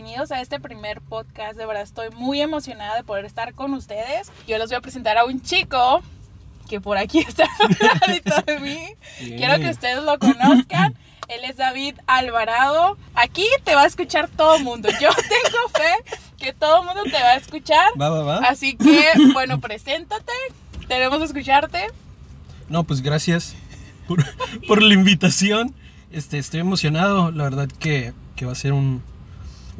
bienvenidos a este primer podcast. De verdad estoy muy emocionada de poder estar con ustedes. Yo les voy a presentar a un chico que por aquí está al de mí. Quiero que ustedes lo conozcan. Él es David Alvarado. Aquí te va a escuchar todo el mundo. Yo tengo fe que todo el mundo te va a escuchar. Va, va, va. Así que, bueno, preséntate. Debemos escucharte. No, pues gracias por, por la invitación. Este, estoy emocionado. La verdad que, que va a ser un,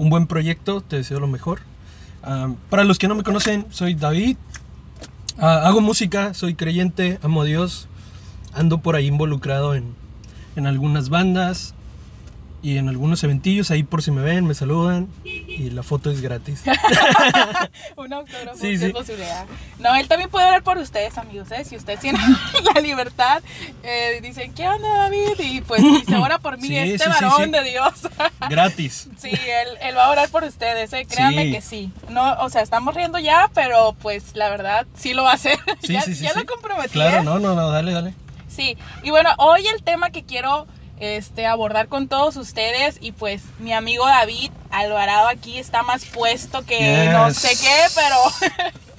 un buen proyecto. Te deseo lo mejor. Ah, para los que no me conocen, soy David. Ah, hago música, soy creyente, amo a Dios. Ando por ahí involucrado en, en algunas bandas y en algunos eventillos. Ahí por si me ven, me saludan y la foto es gratis. un autógrafo, Sí, sí. posibilidad. No, él también puede hablar por ustedes, amigos, ¿eh? Si ustedes tienen la libertad, eh, dicen, ¿qué onda, David? Y pues dice, ora por mí, Sí, este varón de Dios. gratis. sí, él, él va a orar por ustedes, ¿eh? Créanme que sí. No, o sea, estamos riendo ya, pero pues la verdad, sí lo va a hacer. Sí, ya ya lo comprometí, Claro, ¿eh? no, no, no, dale, dale. Sí, y bueno, hoy el tema que quiero este, abordar con todos ustedes y pues mi amigo David Alvarado aquí está más puesto que no sé qué, pero...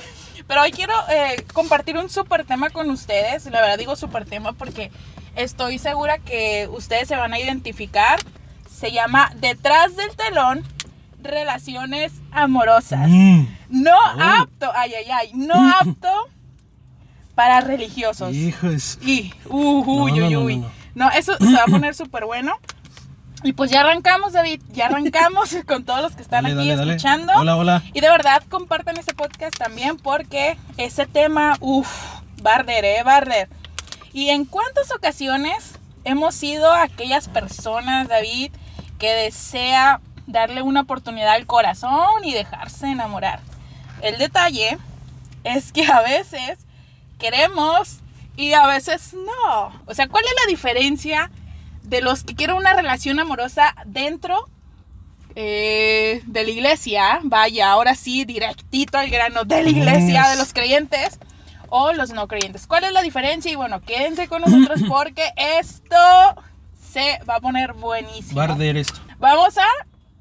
Pero hoy quiero eh, compartir un súper tema con ustedes. La verdad digo súper tema porque estoy segura que ustedes se van a identificar. Se llama Detrás del telón, relaciones amorosas. Mm. No Oh. apto, ay, ay, ay, no apto para religiosos. Hijos. Y, uh, uy, No, uy, no, uy. no, no. Eso se va a poner súper bueno. Y pues ya arrancamos, David. Ya arrancamos con todos los que están Dale, aquí dale, dale. escuchando. Hola, hola. Y de verdad, compartan ese podcast también porque ese tema, uff, barder, eh, barder. Y en cuántas ocasiones hemos sido aquellas personas, David, que desea darle una oportunidad al corazón y dejarse enamorar. El detalle es que a veces queremos y a veces no. O sea, ¿cuál es la diferencia de los que quieren una relación amorosa dentro eh, de la iglesia? Vaya, ahora sí, directito al grano, de la iglesia, de los creyentes o los no creyentes. ¿Cuál es la diferencia? Y bueno, quédense con nosotros porque esto se va a poner buenísimo. Barder esto. Vamos a,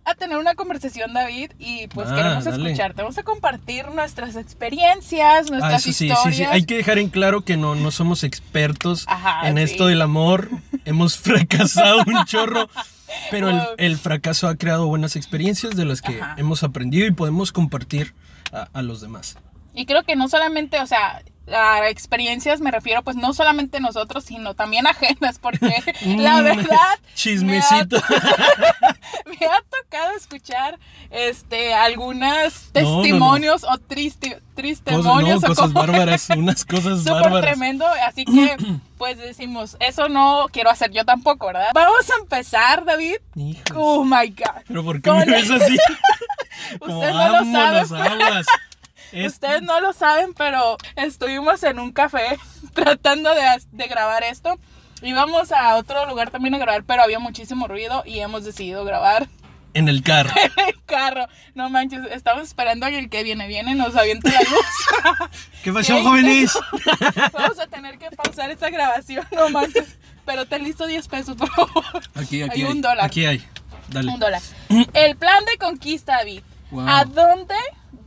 a tener una conversación, David, y pues Ah, queremos dale. escucharte. Vamos a compartir nuestras experiencias, nuestras Ah, eso sí, historias. sí, sí. Hay que dejar en claro que no, no somos expertos Ajá, en sí. esto del amor. Hemos fracasado un chorro. Pero el, el fracaso ha creado buenas experiencias de las que Ajá. hemos aprendido y podemos compartir a, a los demás. Y creo que no solamente, o sea, a experiencias me refiero, pues no solamente nosotros, sino también ajenas, porque la Mm, verdad Chismecito. Me, ha, me ha tocado escuchar este algunos No, no, no. testimonios o triste, Cosas, tristemonios no, o cosas como- bárbaras, unas cosas bárbaras. tremendo, así que pues decimos, eso no quiero hacer yo tampoco, ¿verdad? Vamos a empezar, David. Hijos. Oh my God. Pero ¿por qué Con- me ves así? Como Usted no lo sabe. aguas. Es- Ustedes no lo saben, pero estuvimos en un café tratando de, de grabar esto. Íbamos a otro lugar también a grabar, pero había muchísimo ruido y hemos decidido grabar En el carro. en el carro. No manches, estamos esperando a que el que viene, viene, nos aviente la luz. ¿Qué pasó, Qué jóvenes? Vamos a tener que pausar esta grabación, no manches. Pero ten listo 10 pesos, por favor. Aquí, aquí Hay hay. un dólar. Aquí hay. Dale. Un dólar. El plan de conquista, David. Wow. ¿A dónde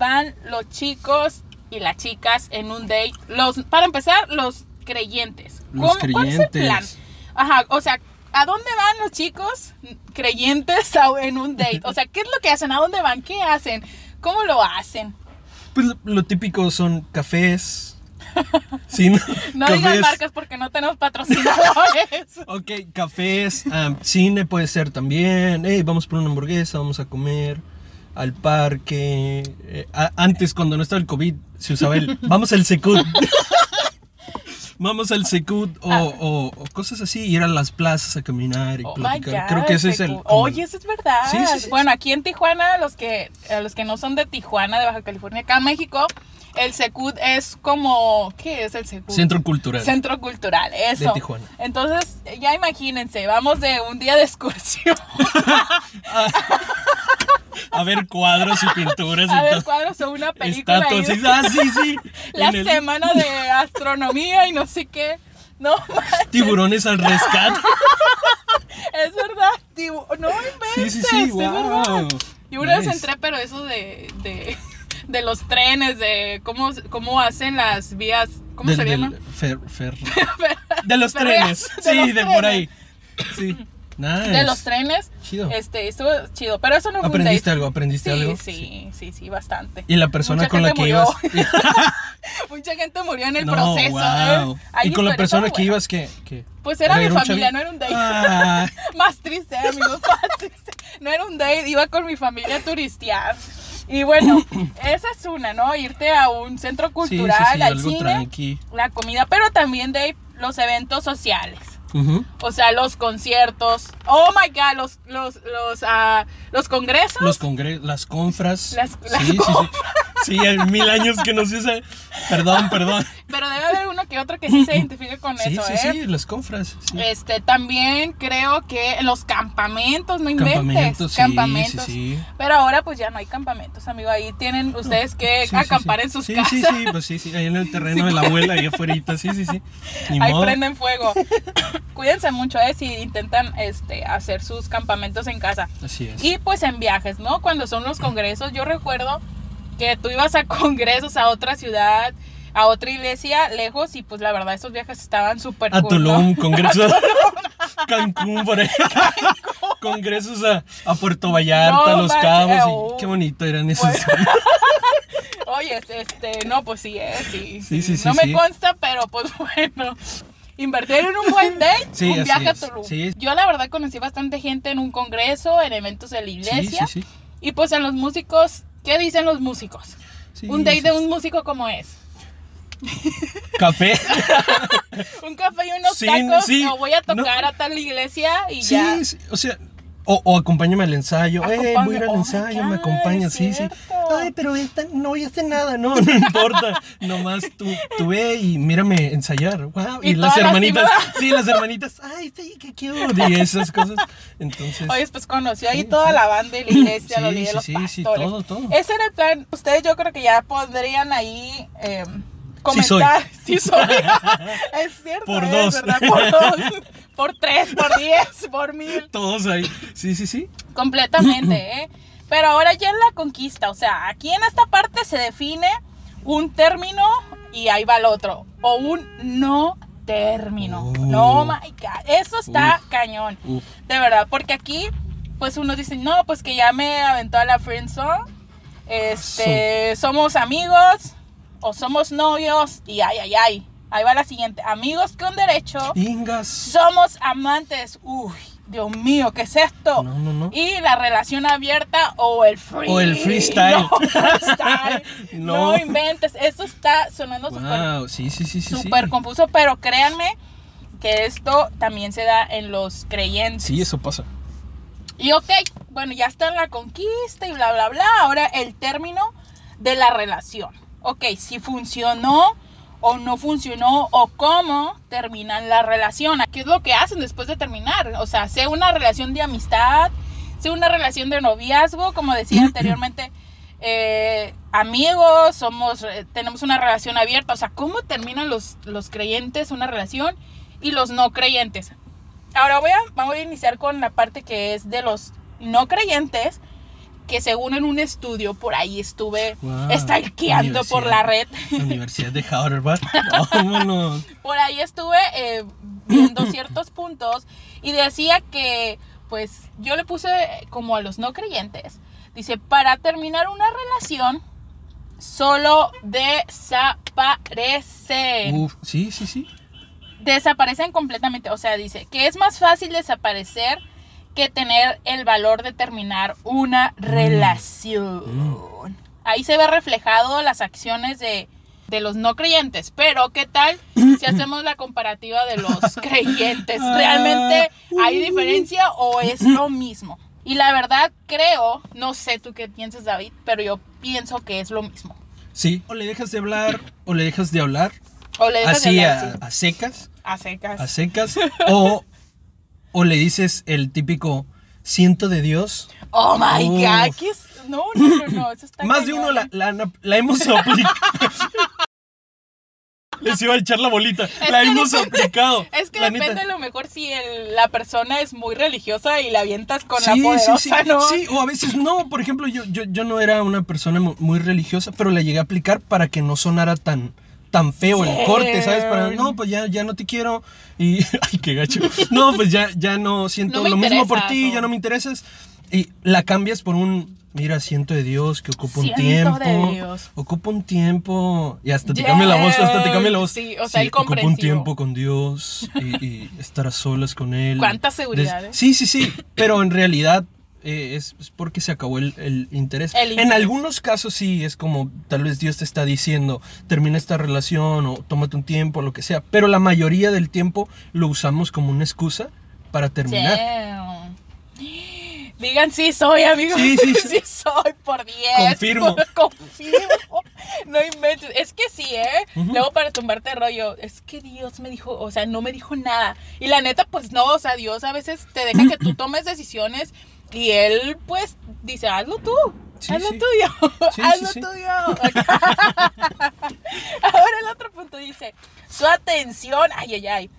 van los chicos y las chicas en un date? Los, para empezar, los creyentes. Los ¿Cómo- ¿Cuál es el plan? creyentes. Ajá, o sea, ¿a dónde van los chicos creyentes en un date? O sea, ¿qué es lo que hacen? ¿A dónde van? ¿Qué hacen? ¿Cómo lo hacen? Pues lo, lo típico son cafés. Sí, no, No digan cafés. marcas porque no tenemos patrocinadores. Ok, cafés, ah, cine puede ser también. Hey, vamos por una hamburguesa, vamos a comer al parque. Eh, a- antes, cuando no estaba el COVID, se usaba el vamos al Secut. vamos al Secut o, Ah. o- o cosas así, ir a las plazas a caminar y Oh platicar. God, Creo que ese es el. Como- Oye, eso es verdad. Sí, sí, sí, bueno, aquí en Tijuana, los que, a los que no son de Tijuana, de Baja California, acá en México, el Secud es como. ¿Qué es el Secud? Centro cultural. Centro cultural, eso. De Tijuana. Entonces, ya imagínense, vamos de un día de excursión a ver cuadros y pinturas a y ver cuadros o una película. ahí Estatuas. de- Ah, sí, sí. la el- semana de astronomía y no sé qué. No, manches, Tiburones al rescate. es verdad, Y, no Sí, inventes, sí, sí, es verdad. wow. Y una vez entré, pero eso de, de, de los trenes, de cómo, cómo hacen las vías, ¿cómo Del- se llama? fer- fer- de los trenes. sí, de por ahí. Sí. Nice. De los trenes. Chido. Este, estuvo chido, pero eso no fue un ¿Aprendiste date. algo? ¿Aprendiste sí, algo? Sí, sí, sí, bastante. Y la persona Mucha con la que murió. ibas. Mucha gente murió en el no, proceso. wow. ¿eh? Hay Y con la persona que bueno. ibas, que que Pues era mi familia, chavi- no era un date. Ah, más triste, amigos, más triste. No era un date, iba con mi familia a turistear. Y bueno, esa es una, ¿no? Irte a un centro cultural, sí, sí, al algo cine, tranqui. la comida, pero también de los eventos sociales. O sea, los conciertos. Oh my god, los, los, los, ah, los congresos. Los congre las confras. Las- las sí, sí, sí. Sí, hay mil años que no se usa. Perdón, perdón. Pero debe haber uno que otro que sí se identifique con Sí, eso, sí, ¿eh? sí, las confras. sí. Este, también creo que los campamentos, no inventes. Campamentos, sí, campamentos. sí, sí. Pero ahora pues ya no hay campamentos, amigo. Ahí tienen ustedes que Sí, sí, acampar sí. en sus sí, casas. Sí, sí, pues sí, sí, ahí en el terreno de la abuela, ahí afuera, sí, sí, sí. Ni Ahí modo. prenden fuego. Cuídense mucho, eh, si intentan este, hacer sus campamentos en casa. Así es. Y pues en viajes, ¿no? Cuando son los congresos, yo recuerdo que tú ibas a congresos a otra ciudad, a otra iglesia lejos y pues la verdad esos viajes estaban súper A cool, ¿no? Tulum, congresos. Cancún, por ahí. Congresos a, a Puerto Vallarta, No Los Cabos. oh. Y qué bonito eran esos. Bueno. Oye, este, no, pues sí, eh, sí, Sí, sí, sí, No me consta, pero pues bueno. Invertir en un buen date, Sí, un viaje a Tulum. sí. Yo la verdad conocí bastante gente en un congreso, en eventos de la iglesia. sí, sí. Y pues en los músicos, ¿qué dicen los músicos? Sí, un date de un músico como es. Café. Un café y unos tacos, sí, o voy a no. tocar a tal iglesia y ya. O sea, o, o acompáñame al ensayo. Eh, Acompaña- voy a ir al ensayo, me God, es sí, sí. Ay, pero esta no voy a hacer nada, no, no importa. Nomás tú, tú ve y mírame ensayar. Wow. Y Y, las hermanitas, sí, las hermanitas, ay, sí, qué cute. Y esas cosas. Entonces, Oye, pues conoció ahí Sí, toda sí. la banda de la iglesia, Sí, los líderes, sí, los sí, sí, pastores. todo, todo. Ese era el plan. Ustedes yo creo que ya podrían ahí eh, Sí soy. comentar. Sí soy. es cierto. Por es dos. verdad, Por dos. Por tres, por diez, por mil. todos ahí. Sí, sí, sí. Completamente, ¿eh? Pero ahora ya en la conquista, o sea, aquí en esta parte se define un término y ahí va el otro. O un no término. Uh. No, my God. Eso está cañón. De verdad, porque aquí, pues uno dice, no, pues que ya me aventó a la friendzone. Este, somos amigos o somos novios y ay, ay, ay. Ahí va la siguiente. Amigos con derecho. Ingas. Somos amantes. Uy, Dios mío, ¿qué es esto? No, no, no. Y la relación abierta o el free. O el freestyle. No, freestyle. no. No. inventes. Eso está sonando súper Wow, sí, sí, sí, sí. súper sí. confuso, pero créanme que esto también se da en los creyentes. Sí, eso pasa. Y ok, bueno, ya está en la conquista y bla, bla, bla. Ahora el término de la relación. Ok, si funcionó o no funcionó o cómo terminan la relación. ¿Qué es lo que hacen después de terminar? O sea, sea una relación de amistad, sea una relación de noviazgo, como decía anteriormente. eh, amigos, somos, eh, tenemos una relación abierta, o sea, ¿cómo terminan los, los creyentes una relación y los no creyentes? Ahora voy a, voy a iniciar con la parte que es de los no creyentes, que según en un estudio por ahí estuve Wow. stalkeando por la red. Universidad de Harvard. Vámonos. por ahí estuve eh, viendo ciertos puntos y decía que, pues, yo le puse como a los no creyentes. Dice, para terminar una relación, solo desaparecen. Uf, sí, sí, sí. Desaparecen completamente. O sea, dice que es más fácil desaparecer que tener el valor de terminar una relación. Ahí se ve reflejado las acciones de, de los no creyentes. Pero, ¿qué tal si hacemos la comparativa de los creyentes? ¿Realmente hay diferencia o es lo mismo? Y la verdad creo, no sé tú qué piensas David, pero yo pienso que es lo mismo. Sí. O le dejas de hablar o le dejas de hablar. O le dejas Así de a, hablar, sí. a secas. a secas. A secas. O, o le dices el típico siento de Dios. Oh my Uf. god, ¿qué es? No, no, no, no, eso está Más de uno la, la, la hemos aplicado. les iba a echar la bolita. Es la hemos depende- aplicado. Es que la depende neta. a lo mejor si el- la persona es muy religiosa y la avientas con la Sí, poderosa, sí, sí. ¿no? Sí, o a veces no. Por ejemplo, yo, yo, yo no era una persona mu- muy religiosa, pero la llegué a aplicar para que no sonara tan tan feo Sí. el corte, ¿sabes? Para, no, pues ya, ya no te quiero. Y, ay, qué gacho. No, pues ya, ya no siento No lo mismo por ti, ya no me interesas. Y la cambias por un, mira, siento de Dios, que ocupa un tiempo. de Dios. Ocupa un tiempo. Y hasta te cambia la voz, hasta te cambia la voz. Sí, o sea, el ocupa un tiempo con Dios y, y estar a solas con Él. ¿Cuánta Des- seguridad, eh? Sí, sí, sí. Pero en realidad eh, es, porque se acabó el, el interés. El En interés. algunos casos sí, es como tal vez Dios te está diciendo, termina esta relación o tómate un tiempo, lo que sea. Pero la mayoría del tiempo lo usamos como una excusa para terminar. Digan sí soy, amigos. Sí, sí, sí. soy, por 10. Confirmo. Confirmo. No inventes. Es que sí, ¿eh? Ujú. Luego para tumbarte el rollo, es que Dios me dijo, o sea, no me dijo nada. Y la neta, pues no, o sea, Dios a veces te deja que tú tomes decisiones y Él, pues, dice, hazlo tú. Sí, hazlo sí. tuyo. Sí, hazlo tuyo. Ahora el otro punto dice, su atención, ay, ay, ay.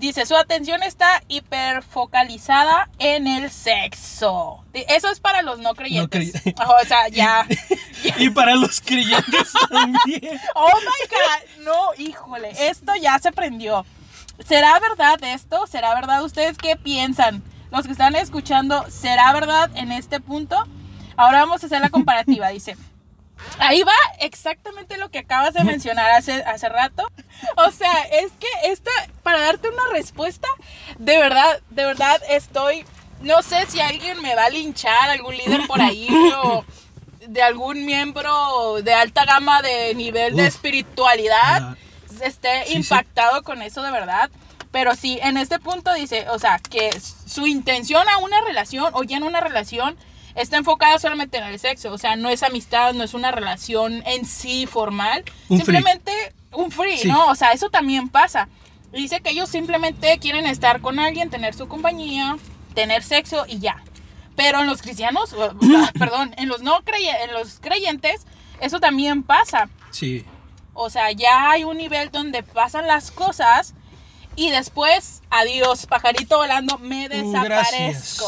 Dice, su atención está hiperfocalizada en el sexo. Eso es para los no creyentes. crey- o sea, ya. Y para los creyentes también. Oh my God. No, híjole, esto ya se prendió. ¿Será verdad esto? ¿Será verdad? ¿Ustedes qué piensan? Los que están escuchando, ¿será verdad en este punto? Ahora vamos a hacer la comparativa. Dice, ahí va exactamente lo que acabas de mencionar hace, hace rato. O sea, es que esta, para darte una respuesta, de verdad, de verdad estoy, no sé si alguien me va a linchar, algún líder por ahí o de algún miembro de alta gama de nivel de espiritualidad esté sí, sí. impactado con eso de verdad. Pero sí, en este punto dice, o sea, que su intención a una relación o ya en una relación está enfocada solamente en el sexo. O sea, no es amistad, no es una relación en sí formal. Un simplemente un free, Sí. ¿no? O sea, eso también pasa. Dice que ellos simplemente quieren estar con alguien, tener su compañía, tener sexo y ya. Pero en los cristianos, perdón, en los no creyentes, en los creyentes, eso también pasa. Sí. O sea, ya hay un nivel donde pasan las cosas y después, adiós, pajarito volando, me desaparezco.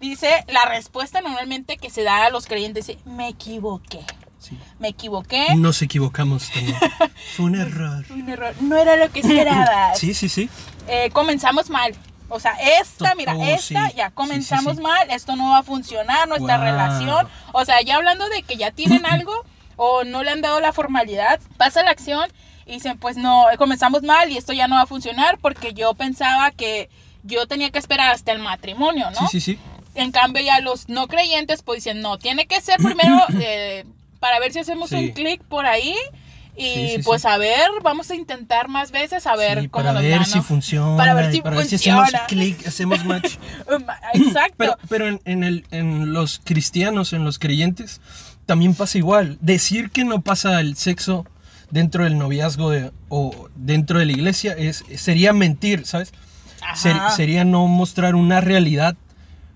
Dice la respuesta normalmente que se da a los creyentes, me equivoqué, Sí. me equivoqué, Nos equivocamos también. Fue un error. un error, no era lo que esperabas. Sí, sí, sí. Eh, comenzamos mal. O sea, esta, mira, Oh, esta, sí. ya comenzamos Sí, sí, sí. mal, esto no va a funcionar, nuestra Wow. relación. O sea, ya hablando de que ya tienen algo o no le han dado la formalidad, pasa la acción y dicen, pues no, comenzamos mal y esto ya no va a funcionar porque yo pensaba que yo tenía que esperar hasta el matrimonio, ¿no? Sí, sí, sí. En cambio, ya los no creyentes, pues dicen, no, tiene que ser primero eh, para ver si hacemos Sí. un clic por ahí. Y Sí, sí, pues sí. a ver, vamos a intentar más veces a ver cómo para nos ver si ¿no? funciona. Para ver si para ver si funciona. hacemos clic, hacemos match. Exacto. Pero, pero en, en el, en los cristianos, en los creyentes, también pasa igual. Decir que no pasa el sexo dentro del noviazgo de- o dentro de la iglesia es, sería mentir, ¿sabes? Ser- sería no mostrar una realidad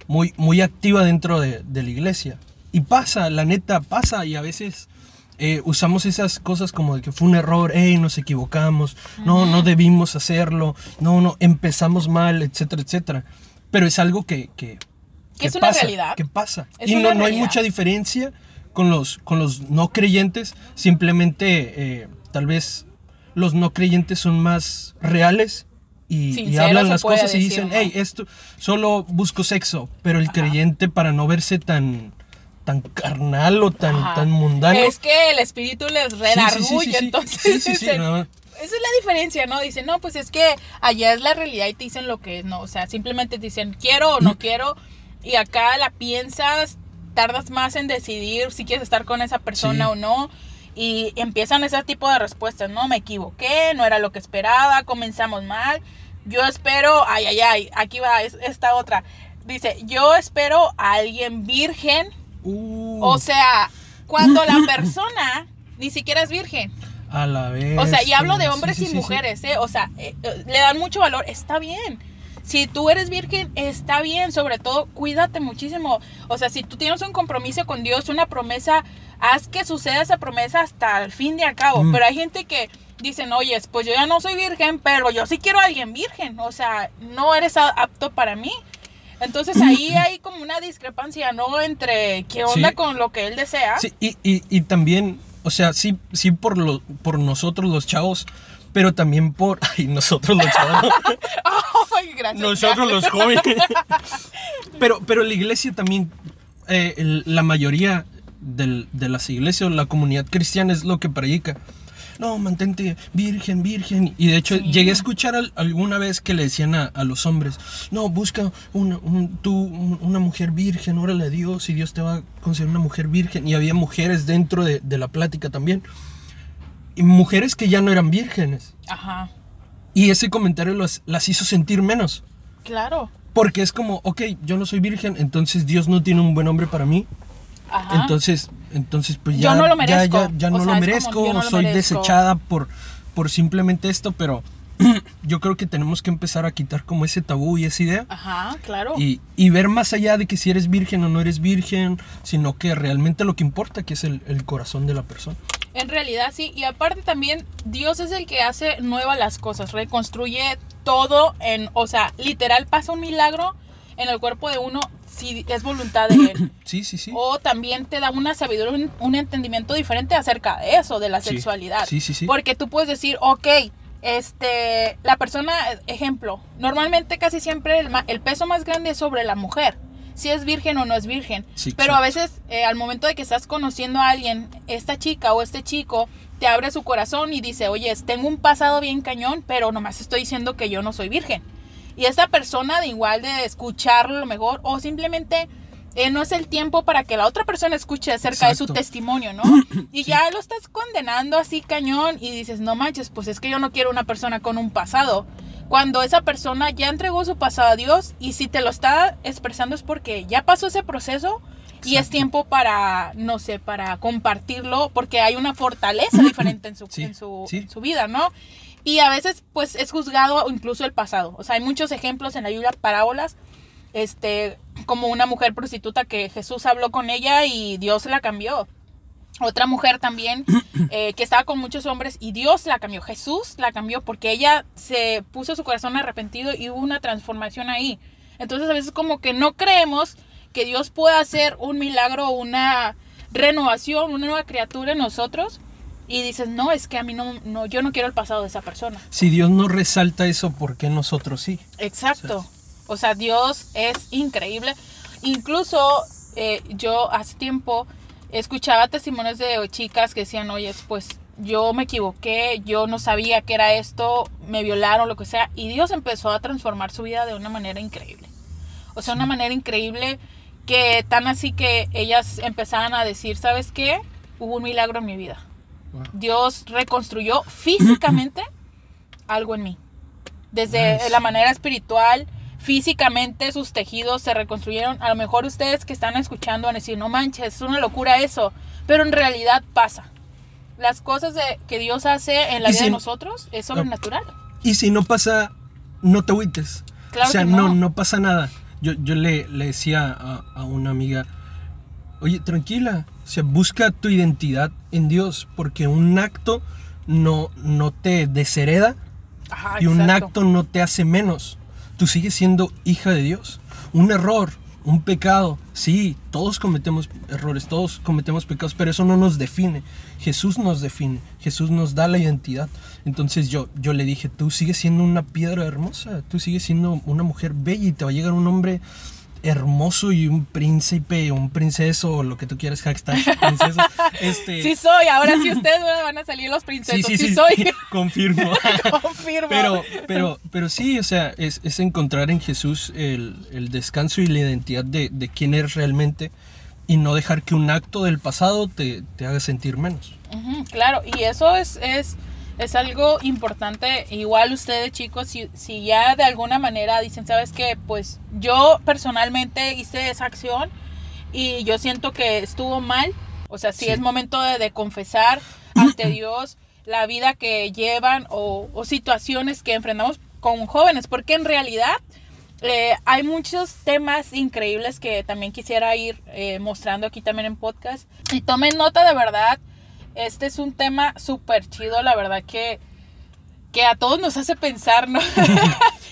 muy, muy activa dentro de, de la iglesia. Y pasa, la neta, pasa. Y a veces eh, usamos esas cosas como de que fue un error, hey, nos equivocamos, no, no debimos hacerlo, no, no, empezamos mal, etcétera, etcétera. Pero es algo que, que, Que es una pasa, realidad. Que pasa. Es y una no, no hay mucha diferencia con los, con los no creyentes. Simplemente, eh, tal vez los no creyentes son más reales y, hablan las cosas y dicen, hey, esto, solo busco sexo. Pero el creyente, para no verse tan, tan carnal o tan, Ajá. tan mundano. Es que el espíritu les redarguye, sí, sí, sí, sí. entonces dicen, no. esa es la diferencia, ¿no? Dicen, no, pues es que allá es la realidad y te dicen lo que es, ¿no? O sea, simplemente te dicen, quiero o no quiero, y acá la piensas, tardas más en decidir si quieres estar con esa persona Sí. o no, y empiezan ese tipo de respuestas, ¿no? Me equivoqué, no era lo que esperaba, comenzamos mal, yo espero, ay, ay, ay, aquí va es- esta otra. Dice, yo espero a alguien virgen Uh, o sea, cuando la persona ni siquiera es virgen. a la vez. O sea, y hablo de hombres sí, y sí, mujeres, ¿eh? O sea, eh, eh, le dan mucho valor. Está bien. Si tú eres virgen, está bien, sobre todo cuídate muchísimo. O sea, si tú tienes un compromiso con Dios, una promesa, haz que suceda esa promesa hasta el fin de a cabo. Mm. Pero hay gente que dicen, oye, pues yo ya no soy virgen, pero yo sí quiero a alguien virgen. O sea, no eres apto para mí. Entonces ahí hay como una discrepancia, ¿no? Entre qué onda Sí. con lo que él desea. Sí, y, y, y también, o sea, sí, sí por, lo, por nosotros los chavos, pero también por... Ay, nosotros los. Ay, gracias. Nosotros los jóvenes. pero, pero la iglesia también, eh, el- la mayoría del- de las iglesias o la comunidad cristiana es lo que predica. No, mantente virgen, virgen. Y de hecho, Sí. llegué a escuchar al- alguna vez que le decían a, a los hombres, no, busca una, un- tú, un- una mujer virgen, órale a Dios y Dios te va a conceder una mujer virgen. Y había mujeres dentro de, de la plática también. Mujeres que ya no eran vírgenes. Ajá, Y ese comentario las, las hizo sentir menos. claro. Porque es como, ok, yo no soy virgen, entonces Dios no tiene un buen hombre para mí. Ajá. Entonces, entonces pues Yo ya, no lo ya- merezco. ya, ya O no sea, lo como, merezco, no soy desechada por, por simplemente esto, pero yo creo que tenemos que empezar a quitar como ese tabú y esa idea. Ajá, claro. Y, y ver más allá de que si eres virgen o no eres virgen, sino que realmente lo que importa que es el, el corazón de la persona. En realidad sí, y aparte también Dios es el que hace nuevas las cosas, reconstruye todo en, o sea, literal pasa un milagro en el cuerpo de uno si es voluntad de él. Sí, sí, sí. O también te da una sabiduría, un, un entendimiento diferente acerca de eso, de la Sí, sexualidad. sí, sí, sí. Porque tú puedes decir, ok, este, la persona, ejemplo, normalmente casi siempre el, el peso más grande es sobre la mujer, si es virgen o no es virgen. Sí, Pero a veces, eh, al momento de que estás conociendo a alguien, esta chica o este chico te abre su corazón y dice, oye, tengo un pasado bien cañón, pero nomás estoy diciendo que yo no soy virgen. Y esta persona de igual de escucharlo a lo mejor, o simplemente eh, no es el tiempo para que la otra persona escuche acerca de su testimonio, ¿no? Y ya lo estás condenando así cañón y dices, no manches, pues es que yo no quiero una persona con un pasado. Cuando esa persona ya entregó su pasado a Dios y si te lo está expresando es porque ya pasó ese proceso y es tiempo para, no sé, para compartirlo porque hay una fortaleza diferente en su, Sí, en su, sí. su vida, ¿no? Y a veces pues es juzgado incluso el pasado. O sea, hay muchos ejemplos en la Biblia, parábolas, este, como una mujer prostituta que Jesús habló con ella y Dios la cambió. Otra mujer también eh, que estaba con muchos hombres y Dios la cambió, Jesús la cambió porque ella se puso su corazón arrepentido y hubo una transformación ahí. Entonces a veces como que no creemos que Dios pueda hacer un milagro, una renovación, una nueva criatura en nosotros y dices, no, es que a mí no, no yo no quiero el pasado de esa persona. Si Dios no resalta eso, ¿por qué nosotros sí? Exacto. O sea, Dios es increíble. Incluso eh, yo hace tiempo escuchaba testimonios de chicas que decían, oye, pues yo me equivoqué, yo no sabía que era esto, me violaron, lo que sea. Y Dios empezó a transformar su vida de una manera increíble. O sea, una manera increíble que tan así que ellas empezaban a decir, ¿sabes qué? Hubo un milagro en mi vida. Wow. Dios reconstruyó físicamente algo en mí. Desde Nice. la manera espiritual, físicamente sus tejidos se reconstruyeron. A lo mejor ustedes que están escuchando van a decir, no manches, es una locura eso. Pero en realidad pasa. Las cosas de, que Dios hace en la vida si- de nosotros es sobrenatural. Y si no pasa, no te agüites. Claro o sea, no. no. no, pasa nada. Yo, yo le, le decía a, a una amiga, oye, tranquila, o sea, busca tu identidad en Dios, porque un acto no, no te deshereda Ajá, y un exacto. acto no te hace menos. Tú sigues siendo hija de Dios. Un error, un pecado, sí, todos cometemos errores, todos cometemos pecados, pero eso no nos define. Jesús nos define, Jesús nos da la identidad. Entonces yo, yo le dije, tú sigues siendo una piedra hermosa, tú sigues siendo una mujer bella y te va a llegar un hombre hermoso y un príncipe, un princeso, o lo que tú quieras, hashtag princesa. Este, Sí soy, ahora sí ustedes van a salir los princesos. Sí, sí, sí, soy. confirmo. Confirmo. Pero, pero, pero sí, o sea, es, es encontrar en Jesús el, el descanso y la identidad de, de quién eres realmente y no dejar que un acto del pasado te, te haga sentir menos. Claro, y eso es, es, es algo importante. Igual ustedes chicos, si, si ya de alguna manera dicen, sabes que pues yo personalmente hice esa acción y yo siento que estuvo mal, o sea, si Sí. es momento de, de confesar ante Dios la vida que llevan o, o situaciones que enfrentamos con jóvenes, porque en realidad eh, hay muchos temas increíbles que también quisiera ir eh, mostrando aquí también en podcast. Y tomen nota de verdad, este es un tema súper chido, la verdad que, que a todos nos hace pensar, ¿no?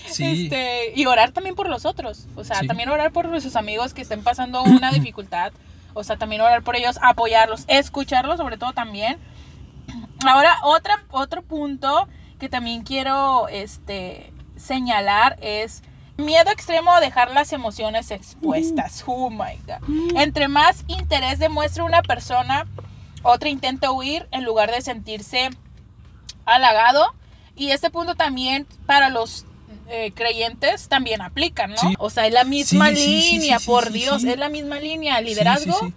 Sí. Este, y orar también por los otros. O sea, Sí. también orar por nuestros amigos que estén pasando una dificultad. O sea, también orar por ellos, apoyarlos, escucharlos sobre todo también. Ahora, otra, otro punto que también quiero este, señalar es miedo extremo a dejar las emociones expuestas. Oh my God. Entre más interés demuestre una persona, otra intenta huir en lugar de sentirse halagado. Y este punto también para los eh, creyentes también aplica, ¿no? Sí. O sea, es la misma Sí, línea, sí, por Dios, es la misma línea. Sí, Liderazgo.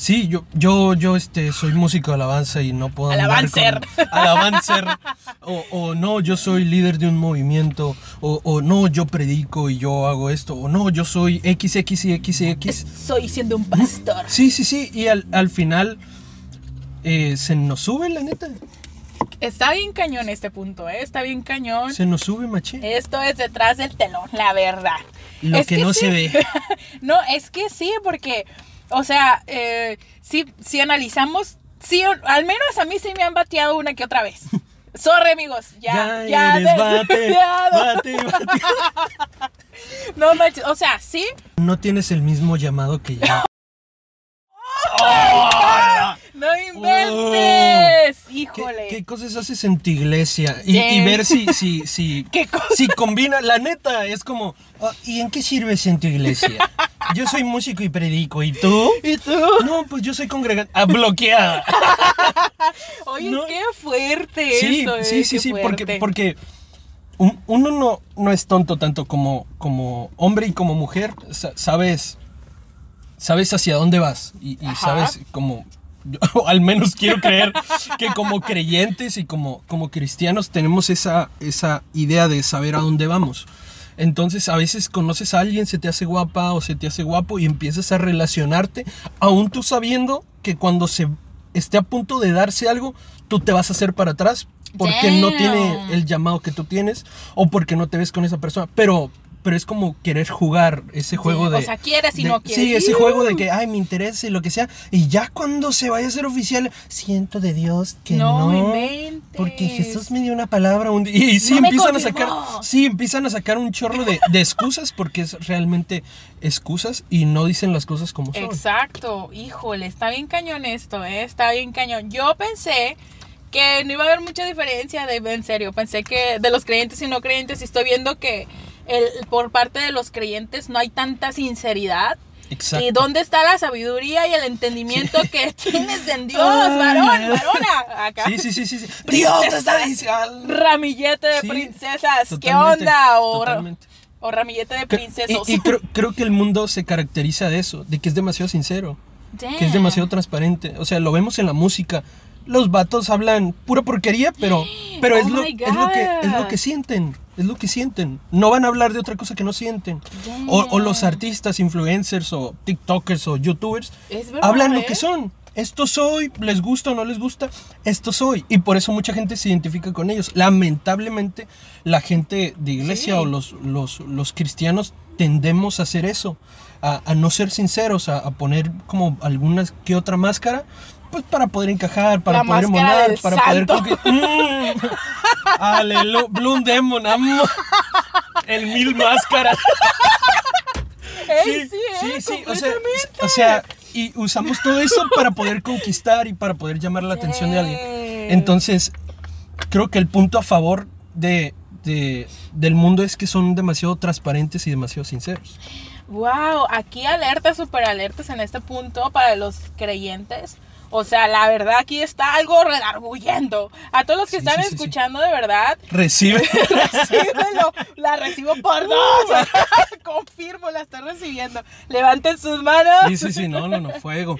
Sí, yo, yo, yo este, soy músico de alabanza y no puedo Alabancer. con- alabancer. O, o no, yo soy líder de un movimiento. O, o no, yo predico y yo hago esto. O no, yo soy X, X y X y X. Soy siendo un pastor. Sí, sí, sí. Y al, al final eh, se nos sube, la neta. Está bien cañón este punto, ¿eh? Está bien cañón. Se nos sube, machín. Esto es detrás del telón, la verdad. Lo Es que, no sí. se ve. no, es que sí, porque, o sea, eh, si, si analizamos, sí, al menos a mí sí me han bateado una que otra vez. Sorry, amigos, ya, ya, bate, ya, no, bate, bate. no manches, o sea, sí, No tienes el mismo llamado que yo. no inventes, ¿Qué, híjole. qué cosas haces en tu iglesia? Y, Sí. y ver si, si, si, si combina. La neta, es como, ah, ¿y en qué sirves en tu iglesia? Yo soy músico y predico, ¿y tú? ¿Y tú? No, pues yo soy congregante. Ah, bloqueada. Oye, No. qué fuerte Sí, eso, eh, sí, sí, sí, porque, porque un- uno no, no es tonto tanto como, como hombre y como mujer. Sa- Sabes, sabes hacia dónde vas y, sabes como, yo al menos quiero creer que como creyentes y como, como cristianos tenemos esa, esa idea de saber a dónde vamos. Entonces a veces conoces a alguien, se te hace guapa o se te hace guapo y empiezas a relacionarte, aún tú sabiendo que cuando se esté a punto de darse algo, tú te vas a hacer para atrás porque no tiene el llamado que tú tienes o porque no te ves con esa persona. Pero, pero es como querer jugar ese juego Sí, de... o sea, quieres y de- no quieres. Sí, ese juego de que, ay, me interesa y lo que sea. Y ya cuando se vaya a ser oficial, siento de Dios que No no. porque Jesús me dio una palabra un día. Y sí, No empiezan a sacar, sí, empiezan a sacar un chorro de, de excusas porque es realmente excusas y no dicen las cosas como son. Exacto, híjole, está bien cañón esto, ¿eh? está bien cañón. Yo pensé que no iba a haber mucha diferencia, de, en serio, pensé que de los creyentes y no creyentes, y estoy viendo que el, por parte de los creyentes no hay tanta sinceridad. Exacto. ¿Y dónde está la sabiduría y el entendimiento que tienes en Dios, Ay, varón, varona? Acá. Sí, sí, sí, sí. sí. Princesa. Dios está. Ramillete de Sí, princesas, ¿qué onda? O, o ramillete de princesos. Y, y creo, creo que el mundo se caracteriza de eso, de que es demasiado sincero, que es demasiado transparente. O sea, lo vemos en la música. Los vatos hablan pura porquería, pero, pero Oh es, lo, my es, lo que, es lo que sienten. Es lo que sienten. No van a hablar de otra cosa que no sienten. O, o los artistas, influencers, o TikTokers, o YouTubers, verdad, hablan lo ¿eh? que son. Esto soy, les gusta o no les gusta, esto soy. Y por eso mucha gente se identifica con ellos. Lamentablemente, la gente de iglesia Sí. o los, los, los cristianos tendemos a hacer eso, a, a no ser sinceros, a, a poner como alguna que otra máscara, pues para poder encajar, para La poder monar, para santo. poder... Mm. Aleluya, Bloom Demon, amo. El mil máscaras. Ey, sí, ¿eh? sí, sí, o sea, o sea, y usamos todo eso para poder conquistar y para poder llamar la atención de alguien. Sí. Entonces, creo que el punto a favor de, de- del mundo es que son demasiado transparentes y demasiado sinceros. Wow, aquí alertas, super alertas en este punto para los creyentes. O sea, la verdad aquí está algo redarguyendo. A todos los que Sí, están sí, sí, sí. escuchando de verdad, Recibe. recíbelo. La recibo por dos. Confirmo, la estoy recibiendo. Levanten sus manos. Sí, sí, sí, no, no, no, fuego.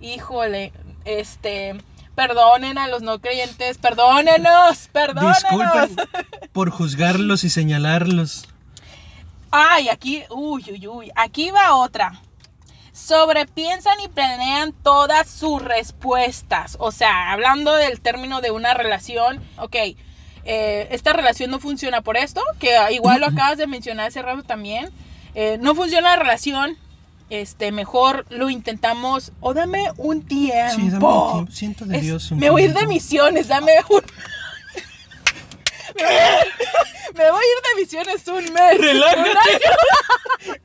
Híjole, este, perdonen a los no creyentes, perdónenos, perdónenos. Disculpen por juzgarlos y señalarlos. Ay, aquí, uy, uy, uy, aquí va otra. Sobrepiensan y planean todas sus respuestas. O sea, hablando del término de una relación, ok, eh, esta relación no funciona por esto, que igual lo acabas de mencionar hace rato también. Eh, no funciona la relación, este, mejor lo intentamos, o dame un tiempo. Sí, dame un tiempo. Siento de Es- Dios un me voy a ir de misiones, dame un... me, voy a, me voy a ir de misiones un mes. Relájate.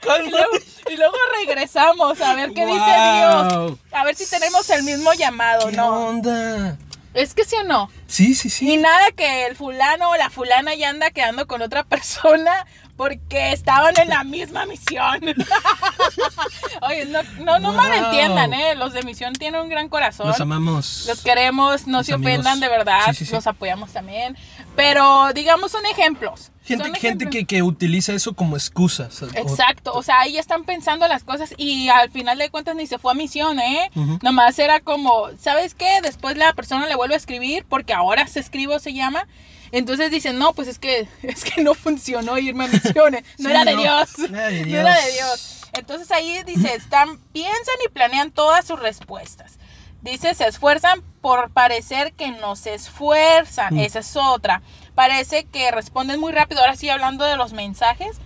un año, y, luego, y luego regresamos a ver qué dice Wow. Dios. A ver si tenemos el mismo llamado, ¿Qué ¿no? onda? Es que sí o no. Sí, sí, sí. Ni nada que el fulano o la fulana ya anda quedando con otra persona porque estaban en la misma misión. Oye, no, no, no Wow. malentiendan, ¿eh? Los de misión tienen un gran corazón. Los amamos. Los queremos, no Los se amigos. ofendan de verdad, Sí, sí, sí. los apoyamos también. Pero digamos son ejemplos. Gente, son gente ejemplos. que, que utiliza eso como excusas. o- Exacto, o sea, ahí ya están pensando las cosas y al final de cuentas ni se fue a misión, ¿eh? Ujú. Nomás era como, ¿sabes qué? Después la persona le vuelve a escribir porque ahora se escribe o se llama. Entonces dicen, no, pues es que, es que no funcionó irme a misiones. No Sí, era de no, Dios. no era de No era de Dios. Entonces ahí dice, están, piensan y planean todas sus respuestas. Dice, se esfuerzan por parecer que no se esfuerzan. Mm. Esa es otra. Parece que responden muy rápido. Ahora sí, hablando de los mensajes.